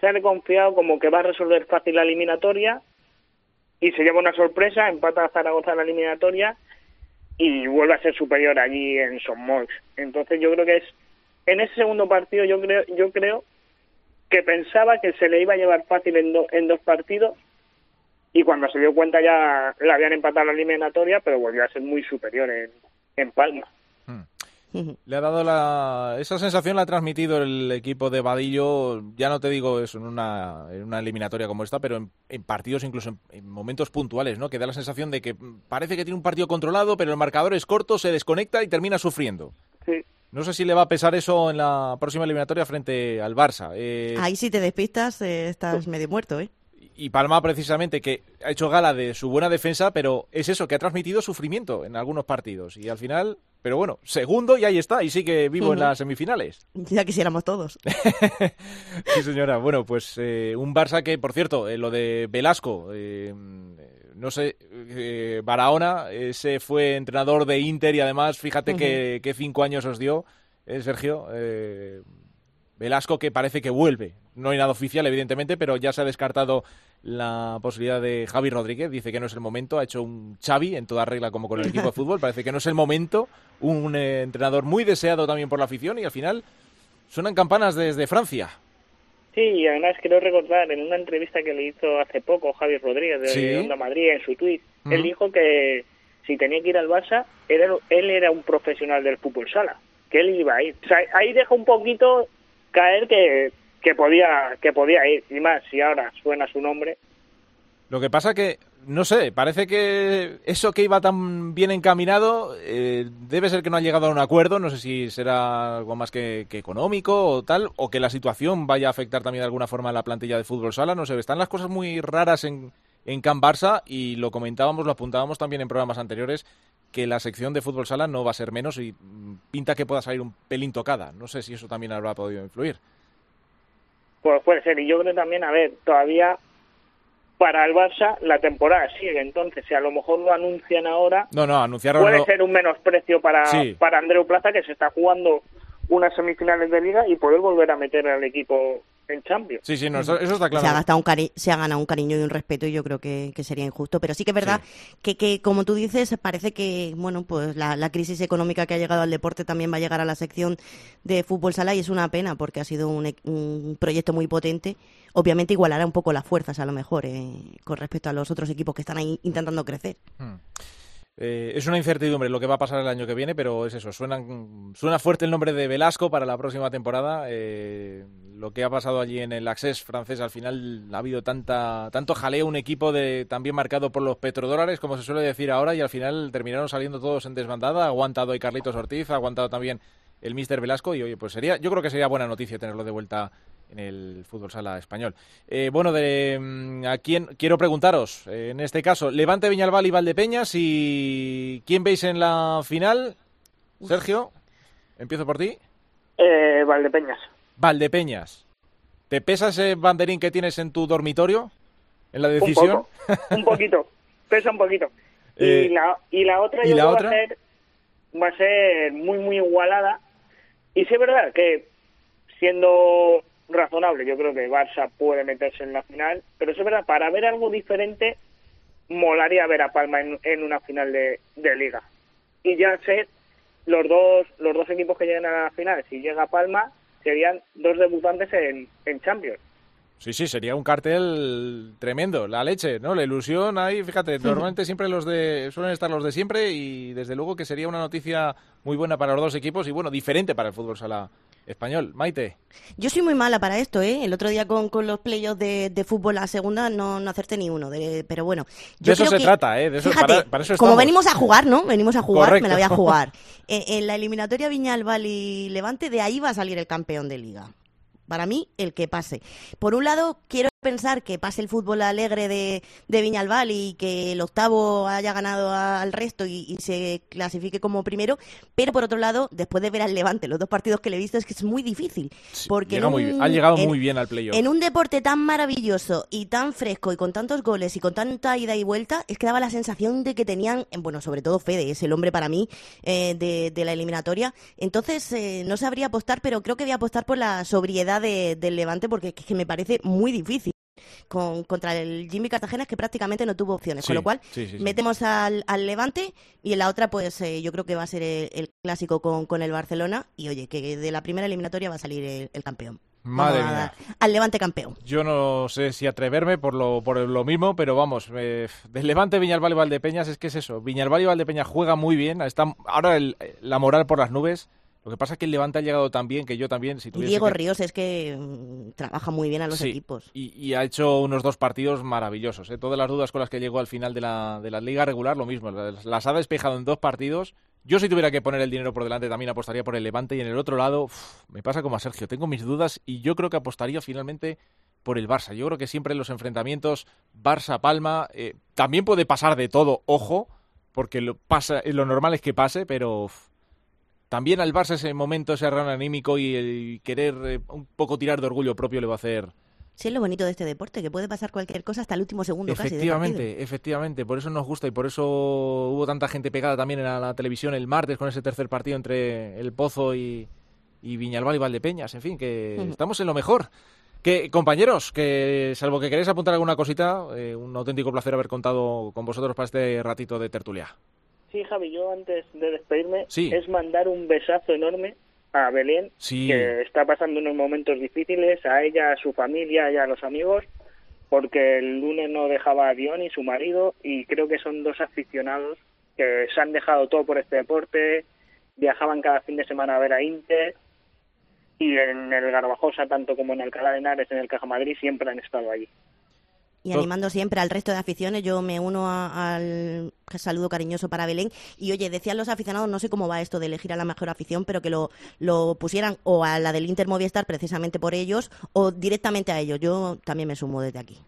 Sale confiado como que va a resolver fácil la eliminatoria y se lleva una sorpresa, empata a Zaragoza en la eliminatoria y vuelve a ser superior allí en Somos. Entonces yo creo que es en ese segundo partido yo creo yo creo que pensaba que se le iba a llevar fácil en, en dos partidos y cuando se dio cuenta ya le habían empatado la eliminatoria, pero volvió a ser muy superior en, en Palma. Le ha dado la... Esa sensación la ha transmitido el equipo de Vadillo, ya no te digo eso en una, en una eliminatoria como esta, pero en, partidos incluso en, momentos puntuales, ¿no? Que da la sensación de que parece que tiene un partido controlado, pero el marcador es corto, se desconecta y termina sufriendo. Sí. No sé si le va a pesar eso en la próxima eliminatoria frente al Barça. Eh, Ahí si te despistas eh, estás medio muerto, ¿eh? Y Palma precisamente que ha hecho gala de su buena defensa, pero es eso, que ha transmitido sufrimiento en algunos partidos. Y al final, pero bueno, segundo y ahí está, y sigue vivo en las semifinales. Ya quisiéramos todos. sí, señora. Bueno, pues eh, un Barça que, por cierto, eh, lo de Velasco, eh, no sé, Barahona, ese fue entrenador de Inter y además, fíjate que, cinco años os dio, eh, Sergio. Velasco que parece que vuelve. No hay nada oficial, evidentemente, pero ya se ha descartado la posibilidad de Javi Rodríguez. Dice que no es el momento. Ha hecho un Xavi en toda regla como con el equipo de fútbol. Parece que no es el momento. Un entrenador muy deseado también por la afición y al final suenan campanas desde Francia. Sí, y además quiero recordar en una entrevista que le hizo hace poco Javi Rodríguez de Onda Madrid en su tweet, él dijo que si tenía que ir al Barça, él era un profesional del fútbol sala, que él iba a ir. O sea, ahí deja un poquito caer que, que podía que podía ir y más si ahora suena su nombre lo que pasa que, no sé, parece que eso que iba tan bien encaminado eh, debe ser que no ha llegado a un acuerdo, no sé si será algo más que, económico o tal, o que la situación vaya a afectar también de alguna forma a la plantilla de fútbol sala, no sé, están las cosas muy raras en, en Can Barça y lo comentábamos, lo apuntábamos también en programas anteriores, que la sección de fútbol sala no va a ser menos y pinta que pueda salir un pelín tocada. No sé si eso también habrá podido influir. Pues puede ser, y yo creo también, a ver, todavía para el Barça la temporada sigue. Entonces, si a lo mejor lo anuncian ahora, no, no, puede ser un menosprecio para, para Andreu Plaza, que se está jugando unas semifinales de liga y poder volver a meter al equipo en Champions. Sí, sí, eso, está claro. Se ha, gastado un se ha ganado un cariño y un respeto y yo creo que, sería injusto. Pero sí que es verdad que, que, como tú dices, parece que bueno pues la, la, crisis económica que ha llegado al deporte también va a llegar a la sección de fútbol sala y es una pena porque ha sido un, un proyecto muy potente. Obviamente igualará un poco las fuerzas a lo mejor eh, con respecto a los otros equipos que están ahí intentando crecer. Hmm. Eh, es una incertidumbre lo que va a pasar el año que viene, pero es eso, suena, suena fuerte el nombre de Velasco para la próxima temporada. Eh, lo que ha pasado allí en el Access francés, al final ha habido tanta, tanto jaleo, un equipo de, también marcado por los petrodólares, como se suele decir ahora, y al final terminaron saliendo todos en desbandada. Ha aguantado hoy Carlitos Ortiz, ha aguantado también el Mister Velasco, y oye, pues sería, yo creo que sería buena noticia tenerlo de vuelta en el fútbol sala español. Eh, bueno, de, mm, a quién quiero preguntaros, eh, en este caso, Levante Viñalbal y Valdepeñas, y ¿quién veis en la final? Sergio, empiezo por ti. Eh, Valdepeñas. Valdepeñas. ¿Te pesa ese banderín que tienes en tu dormitorio? ¿En la decisión? Un, poquito, pesa un poquito. y, eh, la, y la otra ¿y la Va, a ser, va a ser muy, muy igualada. Y sí es verdad que siendo razonable. Yo creo que Barça puede meterse en la final, pero es verdad, para ver algo diferente, molaría ver a Palma en, una final de, liga. Y ya sé, los dos, los dos equipos que lleguen a la final, si llega Palma, serían dos debutantes en, en Champions. Sí, sí, sería un cartel tremendo, la leche, ¿no? La ilusión ahí, fíjate, normalmente siempre los de suelen estar los de siempre y desde luego que sería una noticia muy buena para los dos equipos y bueno, diferente para el fútbol sala español. Maite. Yo soy muy mala para esto, ¿eh? El otro día con, con los playoffs de, de, fútbol a segunda no, no acerté ni uno, de, pero bueno. de eso se trata, ¿eh? De eso, fíjate, para, eso como venimos a jugar, ¿no? Venimos a jugar, me la voy a jugar. en, en la eliminatoria Viñalbal y Levante, de ahí va a salir el campeón de liga. Para mí, el que pase. Por un lado, quiero pensar que pase el fútbol alegre de, de Viñalbal y que el octavo haya ganado al resto y, se clasifique como primero, pero por otro lado, después de ver al Levante, los dos partidos que le he visto es que es muy difícil. porque ha llegado muy bien al playoff. En un deporte tan maravilloso y tan fresco y con tantos goles y con tanta ida y vuelta, es que daba la sensación de que tenían, bueno, sobre todo Fede, es el hombre para mí eh, de, la eliminatoria. Entonces, eh, no sabría apostar, pero creo que voy a apostar por la sobriedad del Levante porque es que me parece muy difícil con, contra el Jimmy Cartagena que prácticamente no tuvo opciones. con lo cual, metemos al, Levante y en la otra, pues eh, yo creo que va a ser el, clásico con, con, el Barcelona. Y oye, que de la primera eliminatoria va a salir el, campeón. Madre mía. Al Levante campeón. Yo no sé si atreverme por lo, por lo mismo, pero vamos, del Levante, Viñalbal y Valdepeñas es que es eso. Viñalbal y Valdepeñas juega muy bien. Está ahora la moral por las nubes. Lo que pasa es que el Levante ha llegado tan bien que yo también... Si Diego Ríos es que mm, trabaja muy bien a los equipos. Y, ha hecho unos dos partidos maravillosos. ¿eh? Todas las dudas con las que llegó al final de la, de la liga regular, lo mismo. Las, ha despejado en dos partidos. Yo si tuviera que poner el dinero por delante también apostaría por el Levante y en el otro lado me pasa como a Sergio. Tengo mis dudas y yo creo que apostaría finalmente por el Barça. Yo creo que siempre en los enfrentamientos Barça-Palma eh, también puede pasar de todo, ojo, porque lo, pasa, lo normal es que pase, pero también al Barça ese momento, ese run anímico y el querer eh, un poco tirar de orgullo propio le va a hacer Sí, es lo bonito de este deporte, que puede pasar cualquier cosa hasta el último segundo casi. Efectivamente, efectivamente. Por eso nos gusta y por eso hubo tanta gente pegada también en la, televisión el martes con ese tercer partido entre El Pozo y, y Viñalbal y Valdepeñas. En fin, que estamos en lo mejor. Que, compañeros, que salvo que queréis apuntar alguna cosita, eh, un auténtico placer haber contado con vosotros para este ratito de tertulia. Sí, Javi, yo antes de despedirme es mandar un besazo enorme a Belén, que está pasando unos momentos difíciles, a ella, a su familia y a los amigos, porque el lunes no dejaba a Dion y su marido, y creo que son dos aficionados que se han dejado todo por este deporte, viajaban cada fin de semana a ver a Inter, y en el Garbajosa, tanto como en Alcalá de Henares, en el Caja Madrid, siempre han estado allí. Y animando siempre al resto de aficiones, yo me uno al saludo cariñoso para Belén. Y oye, decían los aficionados, no sé cómo va esto de elegir a la mejor afición, pero que lo, lo pusieran o a la del Inter Movistar precisamente por ellos o directamente a ellos. Yo también me sumo desde aquí.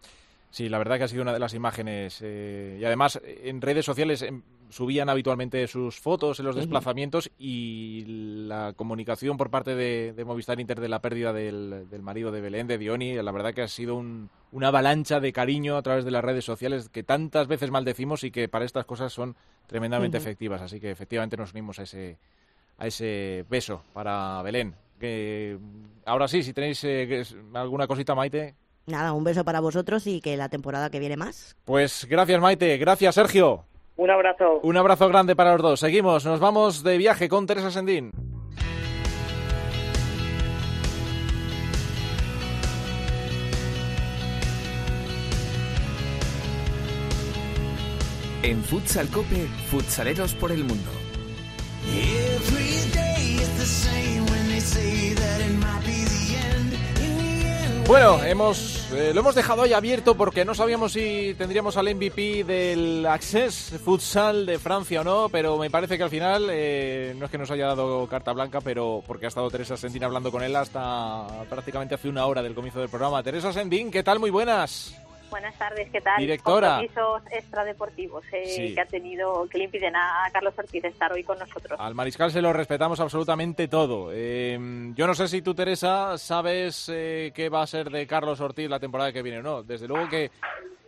Sí, la verdad que ha sido una de las imágenes. Eh, y además, en redes sociales em, subían habitualmente sus fotos en los desplazamientos y la comunicación por parte de, Movistar Inter de la pérdida del, marido de Belén, de Dioni, la verdad que ha sido una avalancha de cariño a través de las redes sociales que tantas veces maldecimos y que para estas cosas son tremendamente efectivas. Así que efectivamente nos unimos a ese, a ese beso para Belén. Que, ahora sí, si tenéis eh, alguna cosita, Maite. Nada, un beso para vosotros y que la temporada que viene más. Pues gracias Maite, gracias Sergio. Un abrazo. Un abrazo grande para los dos. Seguimos, nos vamos de viaje con Teresa Sendín. En Futsal Cope, futsaleros por el mundo. Bueno, hemos, eh, lo hemos dejado hoy abierto porque no sabíamos si tendríamos al MVP del Access Futsal de Francia o no, pero me parece que al final eh, no es que nos haya dado carta blanca, pero porque ha estado Teresa Sendín hablando con él hasta prácticamente hace una hora del comienzo del programa. Teresa Sendín, ¿qué tal? Muy buenas. Buenas tardes, ¿qué tal? Directora. Compromisos extradeportivos eh, que ha tenido, que le impiden a Carlos Ortiz estar hoy con nosotros. Al mariscal se lo respetamos absolutamente todo. Eh, yo no sé si tú, Teresa, sabes eh, qué va a ser de Carlos Ortiz la temporada que viene o no. Desde luego que,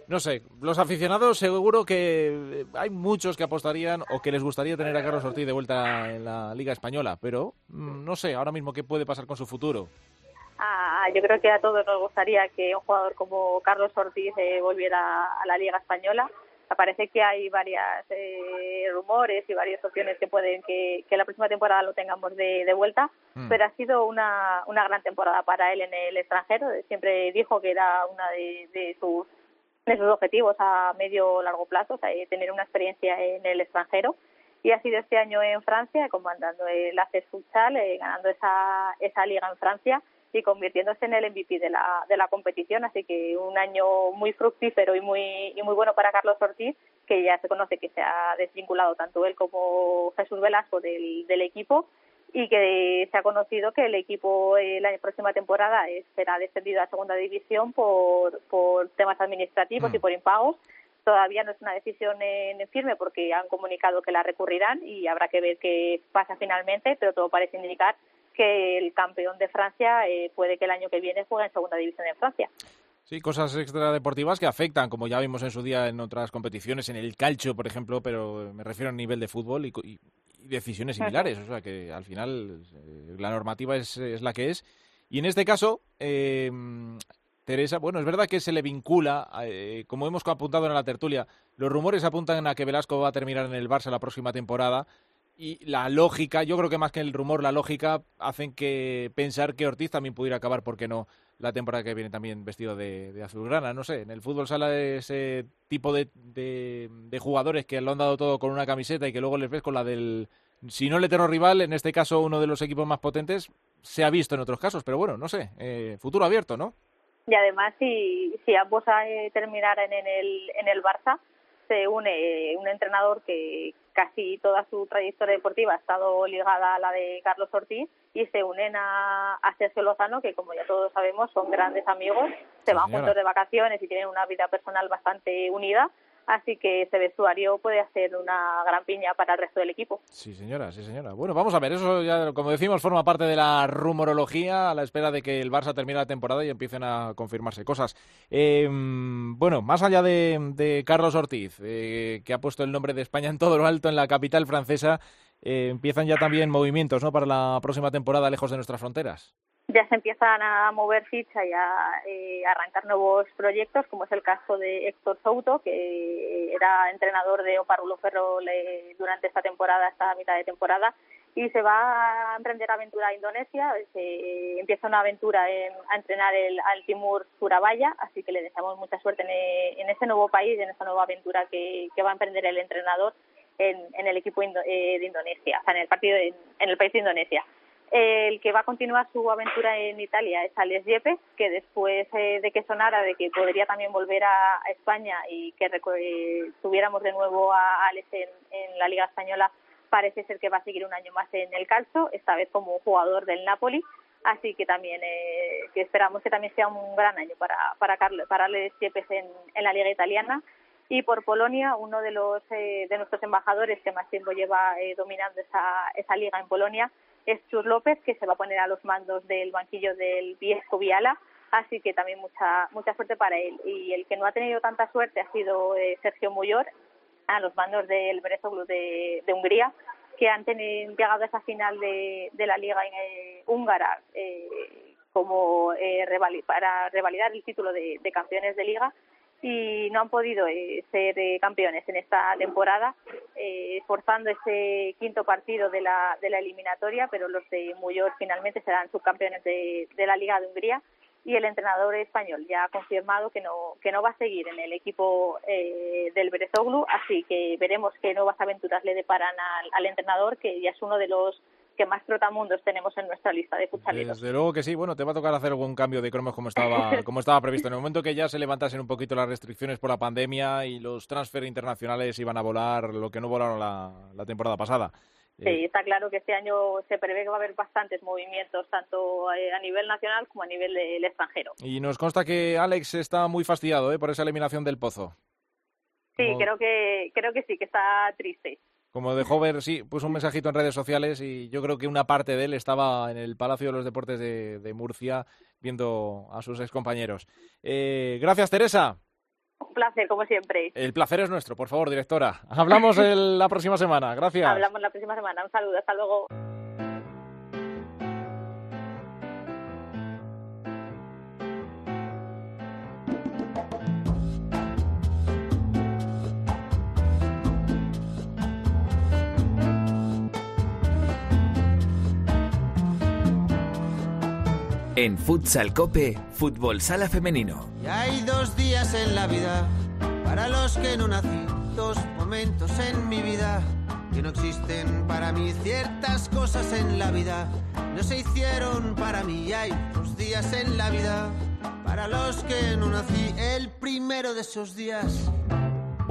no sé, los aficionados seguro que hay muchos que apostarían o que les gustaría tener a Carlos Ortiz de vuelta en la Liga Española, pero mm, no sé ahora mismo qué puede pasar con su futuro yo creo que a todos nos gustaría que un jugador como Carlos Ortiz eh, volviera a la Liga Española. Parece que hay varios eh, rumores y varias opciones que pueden que, la próxima temporada lo tengamos de, vuelta, mm. pero ha sido una, una gran temporada para él en el extranjero. Siempre dijo que era una de, sus de sus objetivos a medio o largo plazo, eh, tener una experiencia en el extranjero. Y ha sido este año en Francia, comandando el ACES Futsal, ganando esa, esa liga en Francia y convirtiéndose en el MVP de la, de la competición. Así que un año muy fructífero y muy, y muy bueno para Carlos Ortiz, que ya se conoce que se ha desvinculado tanto él como Jesús Velasco del, del equipo y que se ha conocido que el equipo eh, la próxima temporada será descendido a segunda división por, por temas administrativos y mm. por impagos. Todavía no es una decisión en firme porque han comunicado que la recurrirán y habrá que ver qué pasa finalmente, pero todo parece indicar que el campeón de Francia eh, puede que el año que viene juegue en segunda división en Francia. Sí, cosas extradeportivas que afectan, como ya vimos en su día en otras competiciones, en el calcio, por ejemplo, pero me refiero a nivel de fútbol y, decisiones similares. O sea que al final eh, la normativa es, la que es. Y en este caso, eh, Teresa, bueno, es verdad que se le vincula, como hemos apuntado en la tertulia, los rumores apuntan a que Velasco va a terminar en el Barça la próxima temporada y la lógica, yo creo que más que el rumor, la lógica hacen que pensar que Ortiz también pudiera acabar, ¿por qué no? La temporada que viene también vestido de, azulgrana, no sé. En el fútbol sala de ese tipo de, de, jugadores que lo han dado todo con una camiseta y que luego les ves con la del, si no el eterno rival, en este caso uno de los equipos más potentes, se ha visto en otros casos, pero bueno, no sé, eh, futuro abierto, ¿no? Y además, si, si ambos eh, terminaran en el, en el Barça, se une un entrenador que casi toda su trayectoria deportiva ha estado ligada a la de Carlos Ortiz y se unen a, Sergio Lozano, que como ya todos sabemos son grandes amigos, se van juntos de vacaciones y tienen una vida personal bastante unida. Así que ese vestuario puede hacer una gran piña para el resto del equipo. Sí, señora, sí, señora. Bueno, vamos a ver, eso ya, como decimos, forma parte de la rumorología a la espera de que el Barça termine la temporada y empiecen a confirmarse cosas. Eh, bueno, más allá de, Carlos Ortiz, eh, que ha puesto el nombre de España en todo lo alto en la capital francesa, eh, empiezan ya también movimientos ¿no? para la próxima temporada lejos de nuestras fronteras ya se empiezan a mover ficha y a eh, arrancar nuevos proyectos, como es el caso de Héctor Souto, que era entrenador de Oparulo Ferro durante esta temporada, esta mitad de temporada, y se va a emprender aventura a Indonesia. Se empieza una aventura a entrenar el, al Timur Surabaya, así que le deseamos mucha suerte en, ese nuevo país, en esta nueva aventura que, va a emprender el entrenador en, el equipo eh, de Indonesia, o sea, en el partido en el país de Indonesia. El que va a continuar su aventura en Italia es Alex Yepes, que después eh, de que sonara de que podría también volver a, España y que eh, tuviéramos de nuevo a Alex en, la Liga Española, parece ser que va a seguir un año más en el calcio, esta vez como jugador del Napoli. Así que también eh, que esperamos que también sea un gran año para, para, para Alex Yepes en, la Liga Italiana. Y por Polonia, uno de, los, de nuestros embajadores que más tiempo lleva dominando esa, esa liga en Polonia, es Chur López, que se va a poner a los mandos del banquillo del Viesco Viala, así que también mucha mucha suerte para él. Y el que no ha tenido tanta suerte ha sido eh, Sergio Muyor, a los mandos del Brezoglu de, Hungría, que han tenido, llegado a esa final de, la Liga eh, húngara eh, como para revalidar el título de campeones de Liga y no han podido eh, ser eh, campeones en esta temporada, eh, forzando ese quinto partido de la, de la eliminatoria, pero los de Muyor finalmente serán subcampeones de, de la Liga de Hungría y el entrenador español ya ha confirmado que no que no va a seguir en el equipo eh, del Berezoglu, así que veremos qué nuevas aventuras le deparan al, al entrenador, que ya es uno de los que más trotamundos tenemos en nuestra lista de futsaleros. Desde luego que sí, bueno, te va a tocar hacer algún cambio de cromos como estaba, como estaba previsto. En el momento que ya se levantasen un poquito las restricciones por la pandemia y los transfer internacionales iban a volar lo que no volaron la, temporada pasada. Sí, eh, está claro que este año se prevé que va a haber bastantes movimientos, tanto eh, a nivel nacional como a nivel del extranjero. Y nos consta que Alex está muy fastidiado ¿eh? por esa eliminación del Pozo. Sí, creo que creo que sí, que está triste. Como dejó ver, sí, puso un mensajito en redes sociales y yo creo que una parte de él estaba en el Palacio de los Deportes de, Murcia viendo a sus excompañeros. Eh, gracias, Teresa. Un placer, como siempre. El placer es nuestro, por favor, directora. Hablamos la próxima semana. Gracias. Hablamos la próxima semana. Un saludo, hasta luego. En Futsal Cope, Fútbol Sala Femenino. Y hay dos días en la vida para los que no nací, dos momentos en mi vida que no existen para mí. Ciertas cosas en la vida no se hicieron para mí. Y hay dos días en la vida para los que no nací, el primero de esos días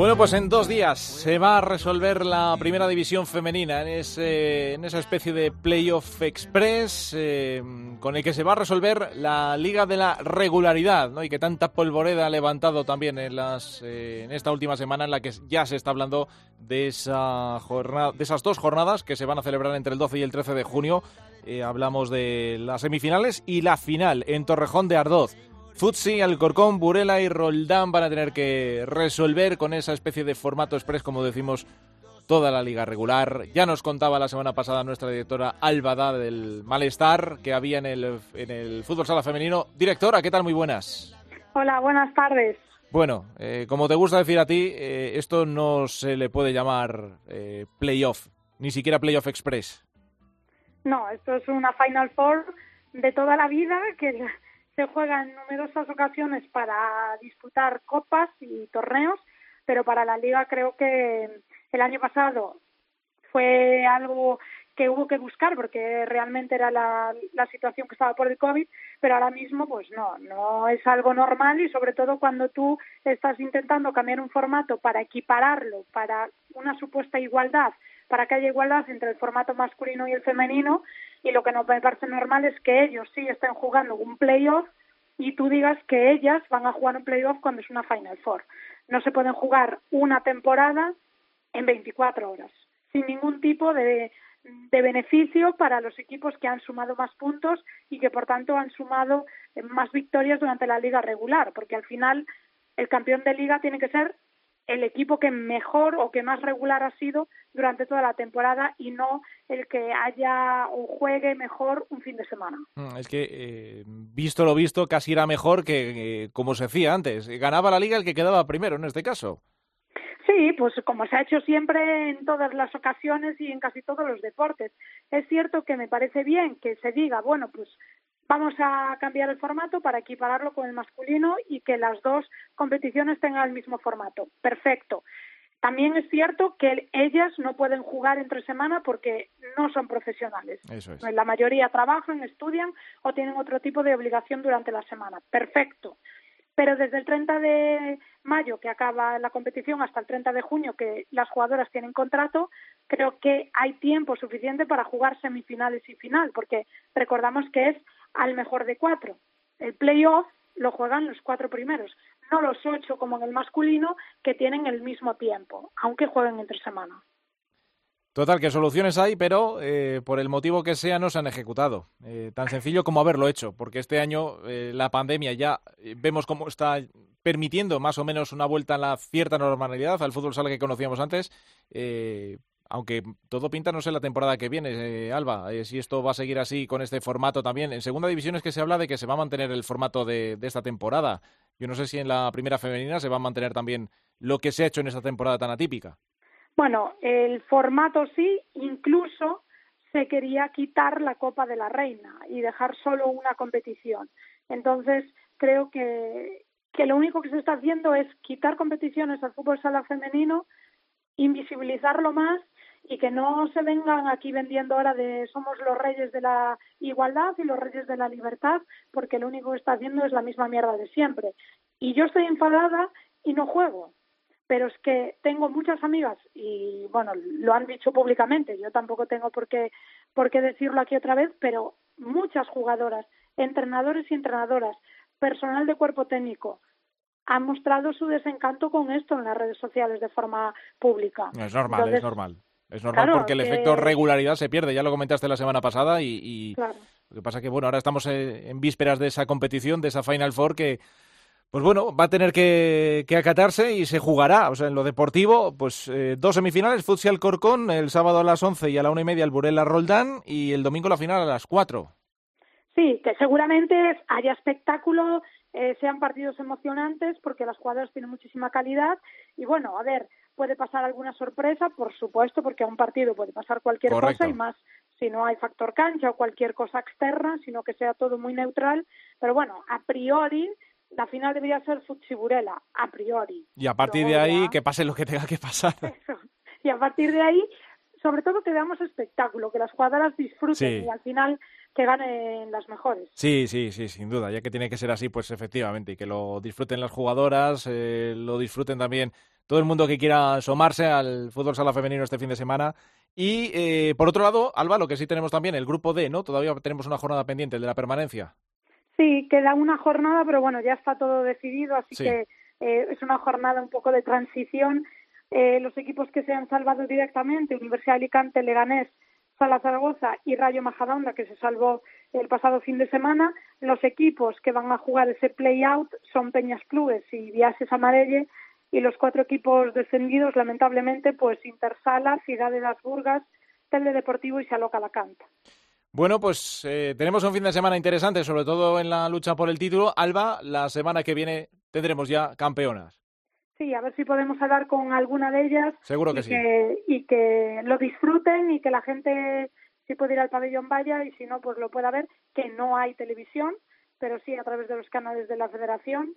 bueno, pues en dos días se va a resolver la primera división femenina en, ese, en esa especie de playoff express eh, con el que se va a resolver la liga de la regularidad ¿no? y que tanta polvoreda ha levantado también en, las, eh, en esta última semana en la que ya se está hablando de, esa jornada, de esas dos jornadas que se van a celebrar entre el 12 y el 13 de junio. Eh, hablamos de las semifinales y la final en Torrejón de Ardoz. Futsi, Alcorcón, Burela y Roldán van a tener que resolver con esa especie de formato express, como decimos, toda la liga regular. Ya nos contaba la semana pasada nuestra directora Álvada del malestar que había en el, en el fútbol sala femenino. Directora, ¿qué tal? Muy buenas. Hola, buenas tardes. Bueno, eh, como te gusta decir a ti, eh, esto no se le puede llamar eh, playoff, ni siquiera playoff express. No, esto es una Final Four de toda la vida que se juega en numerosas ocasiones para disputar copas y torneos, pero para la liga creo que el año pasado fue algo que hubo que buscar porque realmente era la, situación que estaba por el COVID, pero ahora mismo pues no, no es algo normal y sobre todo cuando tú estás intentando cambiar un formato para equipararlo, para una supuesta igualdad, para que haya igualdad entre el formato masculino y el femenino, y lo que no me parece normal es que ellos sí estén jugando un playoff y tú digas que ellas van a jugar un playoff cuando es una Final Four. No se pueden jugar una temporada en 24 horas, sin ningún tipo de, de beneficio para los equipos que han sumado más puntos y que por tanto han sumado más victorias durante la liga regular, porque al final el campeón de liga tiene que ser el equipo que mejor o que más regular ha sido durante toda la temporada y no el que haya o juegue mejor un fin de semana. Mm, es que, eh, visto lo visto, casi era mejor que, eh, como se hacía antes. Ganaba la liga el que quedaba primero en este caso. Sí, pues como se ha hecho siempre en todas las ocasiones y en casi todos los deportes. Es cierto que me parece bien que se diga, bueno, pues vamos a cambiar el formato para equipararlo con el masculino y que las dos competiciones tengan el mismo formato. Perfecto. También es cierto que ellas no pueden jugar entre semana porque no son profesionales. Eso es. La mayoría trabajan, estudian o tienen otro tipo de obligación durante la semana. Perfecto pero desde el 30 de mayo, que acaba la competición, hasta el 30 de junio, que las jugadoras tienen contrato, creo que hay tiempo suficiente para jugar semifinales y final, porque recordamos que es al mejor de cuatro. El playoff lo juegan los cuatro primeros, no los ocho como en el masculino, que tienen el mismo tiempo, aunque jueguen entre semana. Total, que soluciones hay, pero eh, por el motivo que sea no se han ejecutado. Eh, tan sencillo como haberlo hecho, porque este año eh, la pandemia ya vemos cómo está permitiendo más o menos una vuelta a la cierta normalidad al fútbol sala que conocíamos antes. Aunque todo pinta, no sé, la temporada que viene, Alba, si esto va a seguir así con este formato también. En segunda división es que se habla de que se va a mantener el formato de, de esta temporada. Yo no sé si en la primera femenina se va a mantener también lo que se ha hecho en esta temporada tan atípica. Bueno, el formato sí, incluso se quería quitar la Copa de la Reina y dejar solo una competición. Entonces, creo que, que lo único que se está haciendo es quitar competiciones al fútbol sala femenino, invisibilizarlo más y que no se vengan aquí vendiendo ahora de somos los reyes de la igualdad y los reyes de la libertad, porque lo único que está haciendo es la misma mierda de siempre. Y yo estoy enfadada y no juego pero es que tengo muchas amigas y bueno, lo han dicho públicamente, yo tampoco tengo por qué, por qué decirlo aquí otra vez, pero muchas jugadoras, entrenadores y entrenadoras, personal de cuerpo técnico, han mostrado su desencanto con esto en las redes sociales de forma pública. Es normal, es normal. Es normal porque el efecto regularidad se pierde, ya lo comentaste la semana pasada y, lo que pasa que bueno, ahora estamos eh, en vísperas de esa competición, de esa Final Four que pues bueno, va a tener que, acatarse y se jugará. O sea, en lo deportivo, pues eh, dos semifinales, Futsal Corcón, el sábado a las once y a la una y media el Burela Roldán y el domingo la final a las cuatro. Sí, que seguramente haya espectáculo, eh, sean partidos emocionantes porque las jugadoras tienen muchísima calidad y bueno, a ver, puede pasar alguna sorpresa, por supuesto, porque a un partido puede pasar cualquier cosa y más si no hay factor cancha o cualquier cosa externa, sino que sea todo muy neutral, pero bueno, a priori la final debería ser Futsiburela, a priori. Y a partir de ahí, que pase lo que tenga que pasar. Y a partir de ahí, sobre todo que veamos espectáculo, que las jugadoras disfruten y al final que ganen las mejores. Sí, sí, sí, sin duda, ya que tiene que ser así, pues efectivamente, y que lo disfruten las jugadoras, eh, lo disfruten también todo el mundo que quiera asomarse al fútbol sala femenino este fin de semana. Y eh, por otro lado, Alba, lo que sí tenemos también, el grupo D, ¿no? Todavía tenemos una jornada pendiente, el de la permanencia. Sí, queda una jornada, pero bueno, ya está todo decidido, así que eh, es una jornada un poco de transición. Eh, los equipos que se han salvado directamente, Universidad de Alicante, Leganés, Sala Zaragoza y Rayo Majadahonda, que se salvó el pasado fin de semana. Los equipos que van a jugar ese play-out son Peñas Clubes y Viases Amarelle, y los cuatro equipos descendidos, lamentablemente, pues Intersala, Ciudad de las Burgas, Deportivo y Saloca Alacant. Bueno, pues eh, tenemos un fin de semana interesante, sobre todo en la lucha por el título. Alba, la semana que viene tendremos ya campeonas. Sí, a ver si podemos hablar con alguna de ellas. Seguro que y sí. Que, y que lo disfruten y que la gente, si puede ir al pabellón, vaya y si no, pues lo pueda ver, que no hay televisión, pero sí a través de los canales de la federación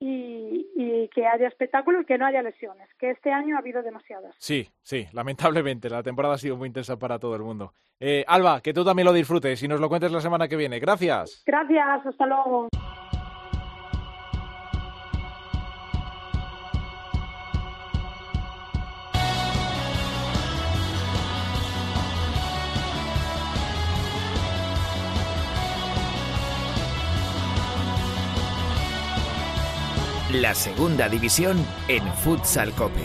y, que haya espectáculo y que no haya lesiones, que este año ha habido demasiadas. Sí, sí, lamentablemente, la temporada ha sido muy intensa para todo el mundo. Eh, Alba, que tú también lo disfrutes y nos lo cuentes la semana que viene. Gracias. Gracias, hasta luego. La segunda división en Futsal Cope.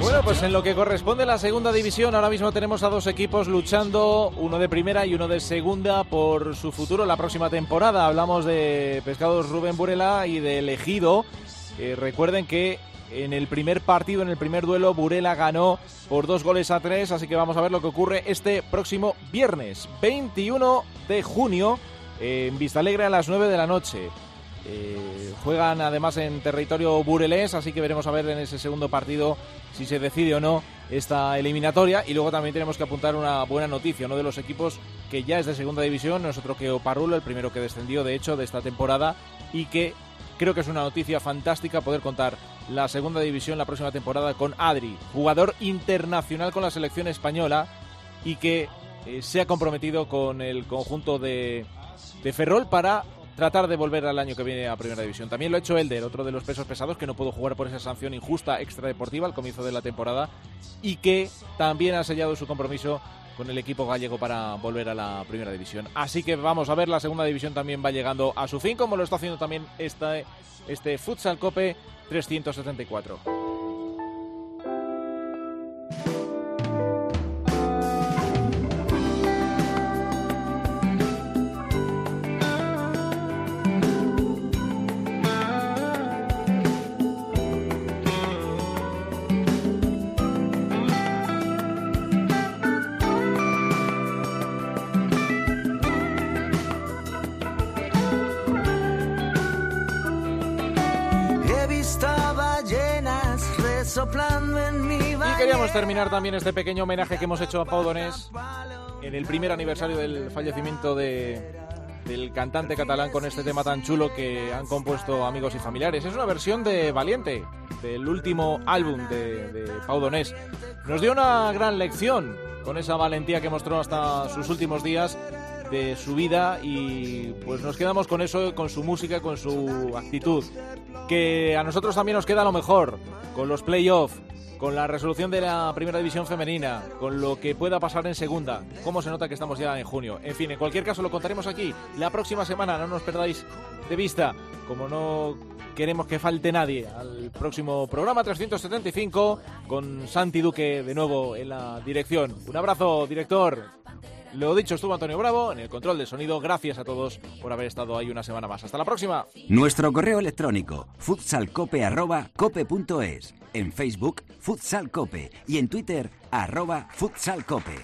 Bueno, pues en lo que corresponde a la segunda división, ahora mismo tenemos a dos equipos luchando, uno de primera y uno de segunda, por su futuro la próxima temporada. Hablamos de Pescados Rubén Burela y de Elegido. Eh, recuerden que en el primer partido, en el primer duelo, Burela ganó por dos goles a tres, así que vamos a ver lo que ocurre este próximo viernes, 21 de junio, en Vistalegre a las 9 de la noche. Eh, juegan además en territorio burelés, así que veremos a ver en ese segundo partido si se decide o no esta eliminatoria. Y luego también tenemos que apuntar una buena noticia, uno de los equipos que ya es de segunda división, nosotros que Oparrulo, el primero que descendió de hecho de esta temporada y que creo que es una noticia fantástica poder contar la segunda división la próxima temporada con Adri, jugador internacional con la selección española y que eh, se ha comprometido con el conjunto de, de Ferrol para tratar de volver al año que viene a Primera División. También lo ha hecho Elder, otro de los pesos pesados que no pudo jugar por esa sanción injusta extradeportiva al comienzo de la temporada y que también ha sellado su compromiso con el equipo gallego para volver a la Primera División. Así que vamos a ver, la Segunda División también va llegando a su fin, como lo está haciendo también esta, este Futsal Cope 374. Y queríamos terminar también este pequeño homenaje que hemos hecho a Pau Donés en el primer aniversario del fallecimiento de, del cantante catalán con este tema tan chulo que han compuesto amigos y familiares. Es una versión de Valiente, del último álbum de, de Pau Donés. Nos dio una gran lección con esa valentía que mostró hasta sus últimos días de su vida y pues nos quedamos con eso, con su música, con su actitud. Que a nosotros también nos queda lo mejor, con los playoffs, con la resolución de la primera división femenina, con lo que pueda pasar en segunda. ¿Cómo se nota que estamos ya en junio? En fin, en cualquier caso lo contaremos aquí la próxima semana, no nos perdáis de vista, como no queremos que falte nadie al próximo programa 375 con Santi Duque de nuevo en la dirección. Un abrazo, director. Lo dicho, estuvo Antonio Bravo en el control de sonido. Gracias a todos por haber estado ahí una semana más. Hasta la próxima. Nuestro correo electrónico futsalcope.cope.es. En Facebook, Futsalcope. Y en Twitter, arroba futsalcope.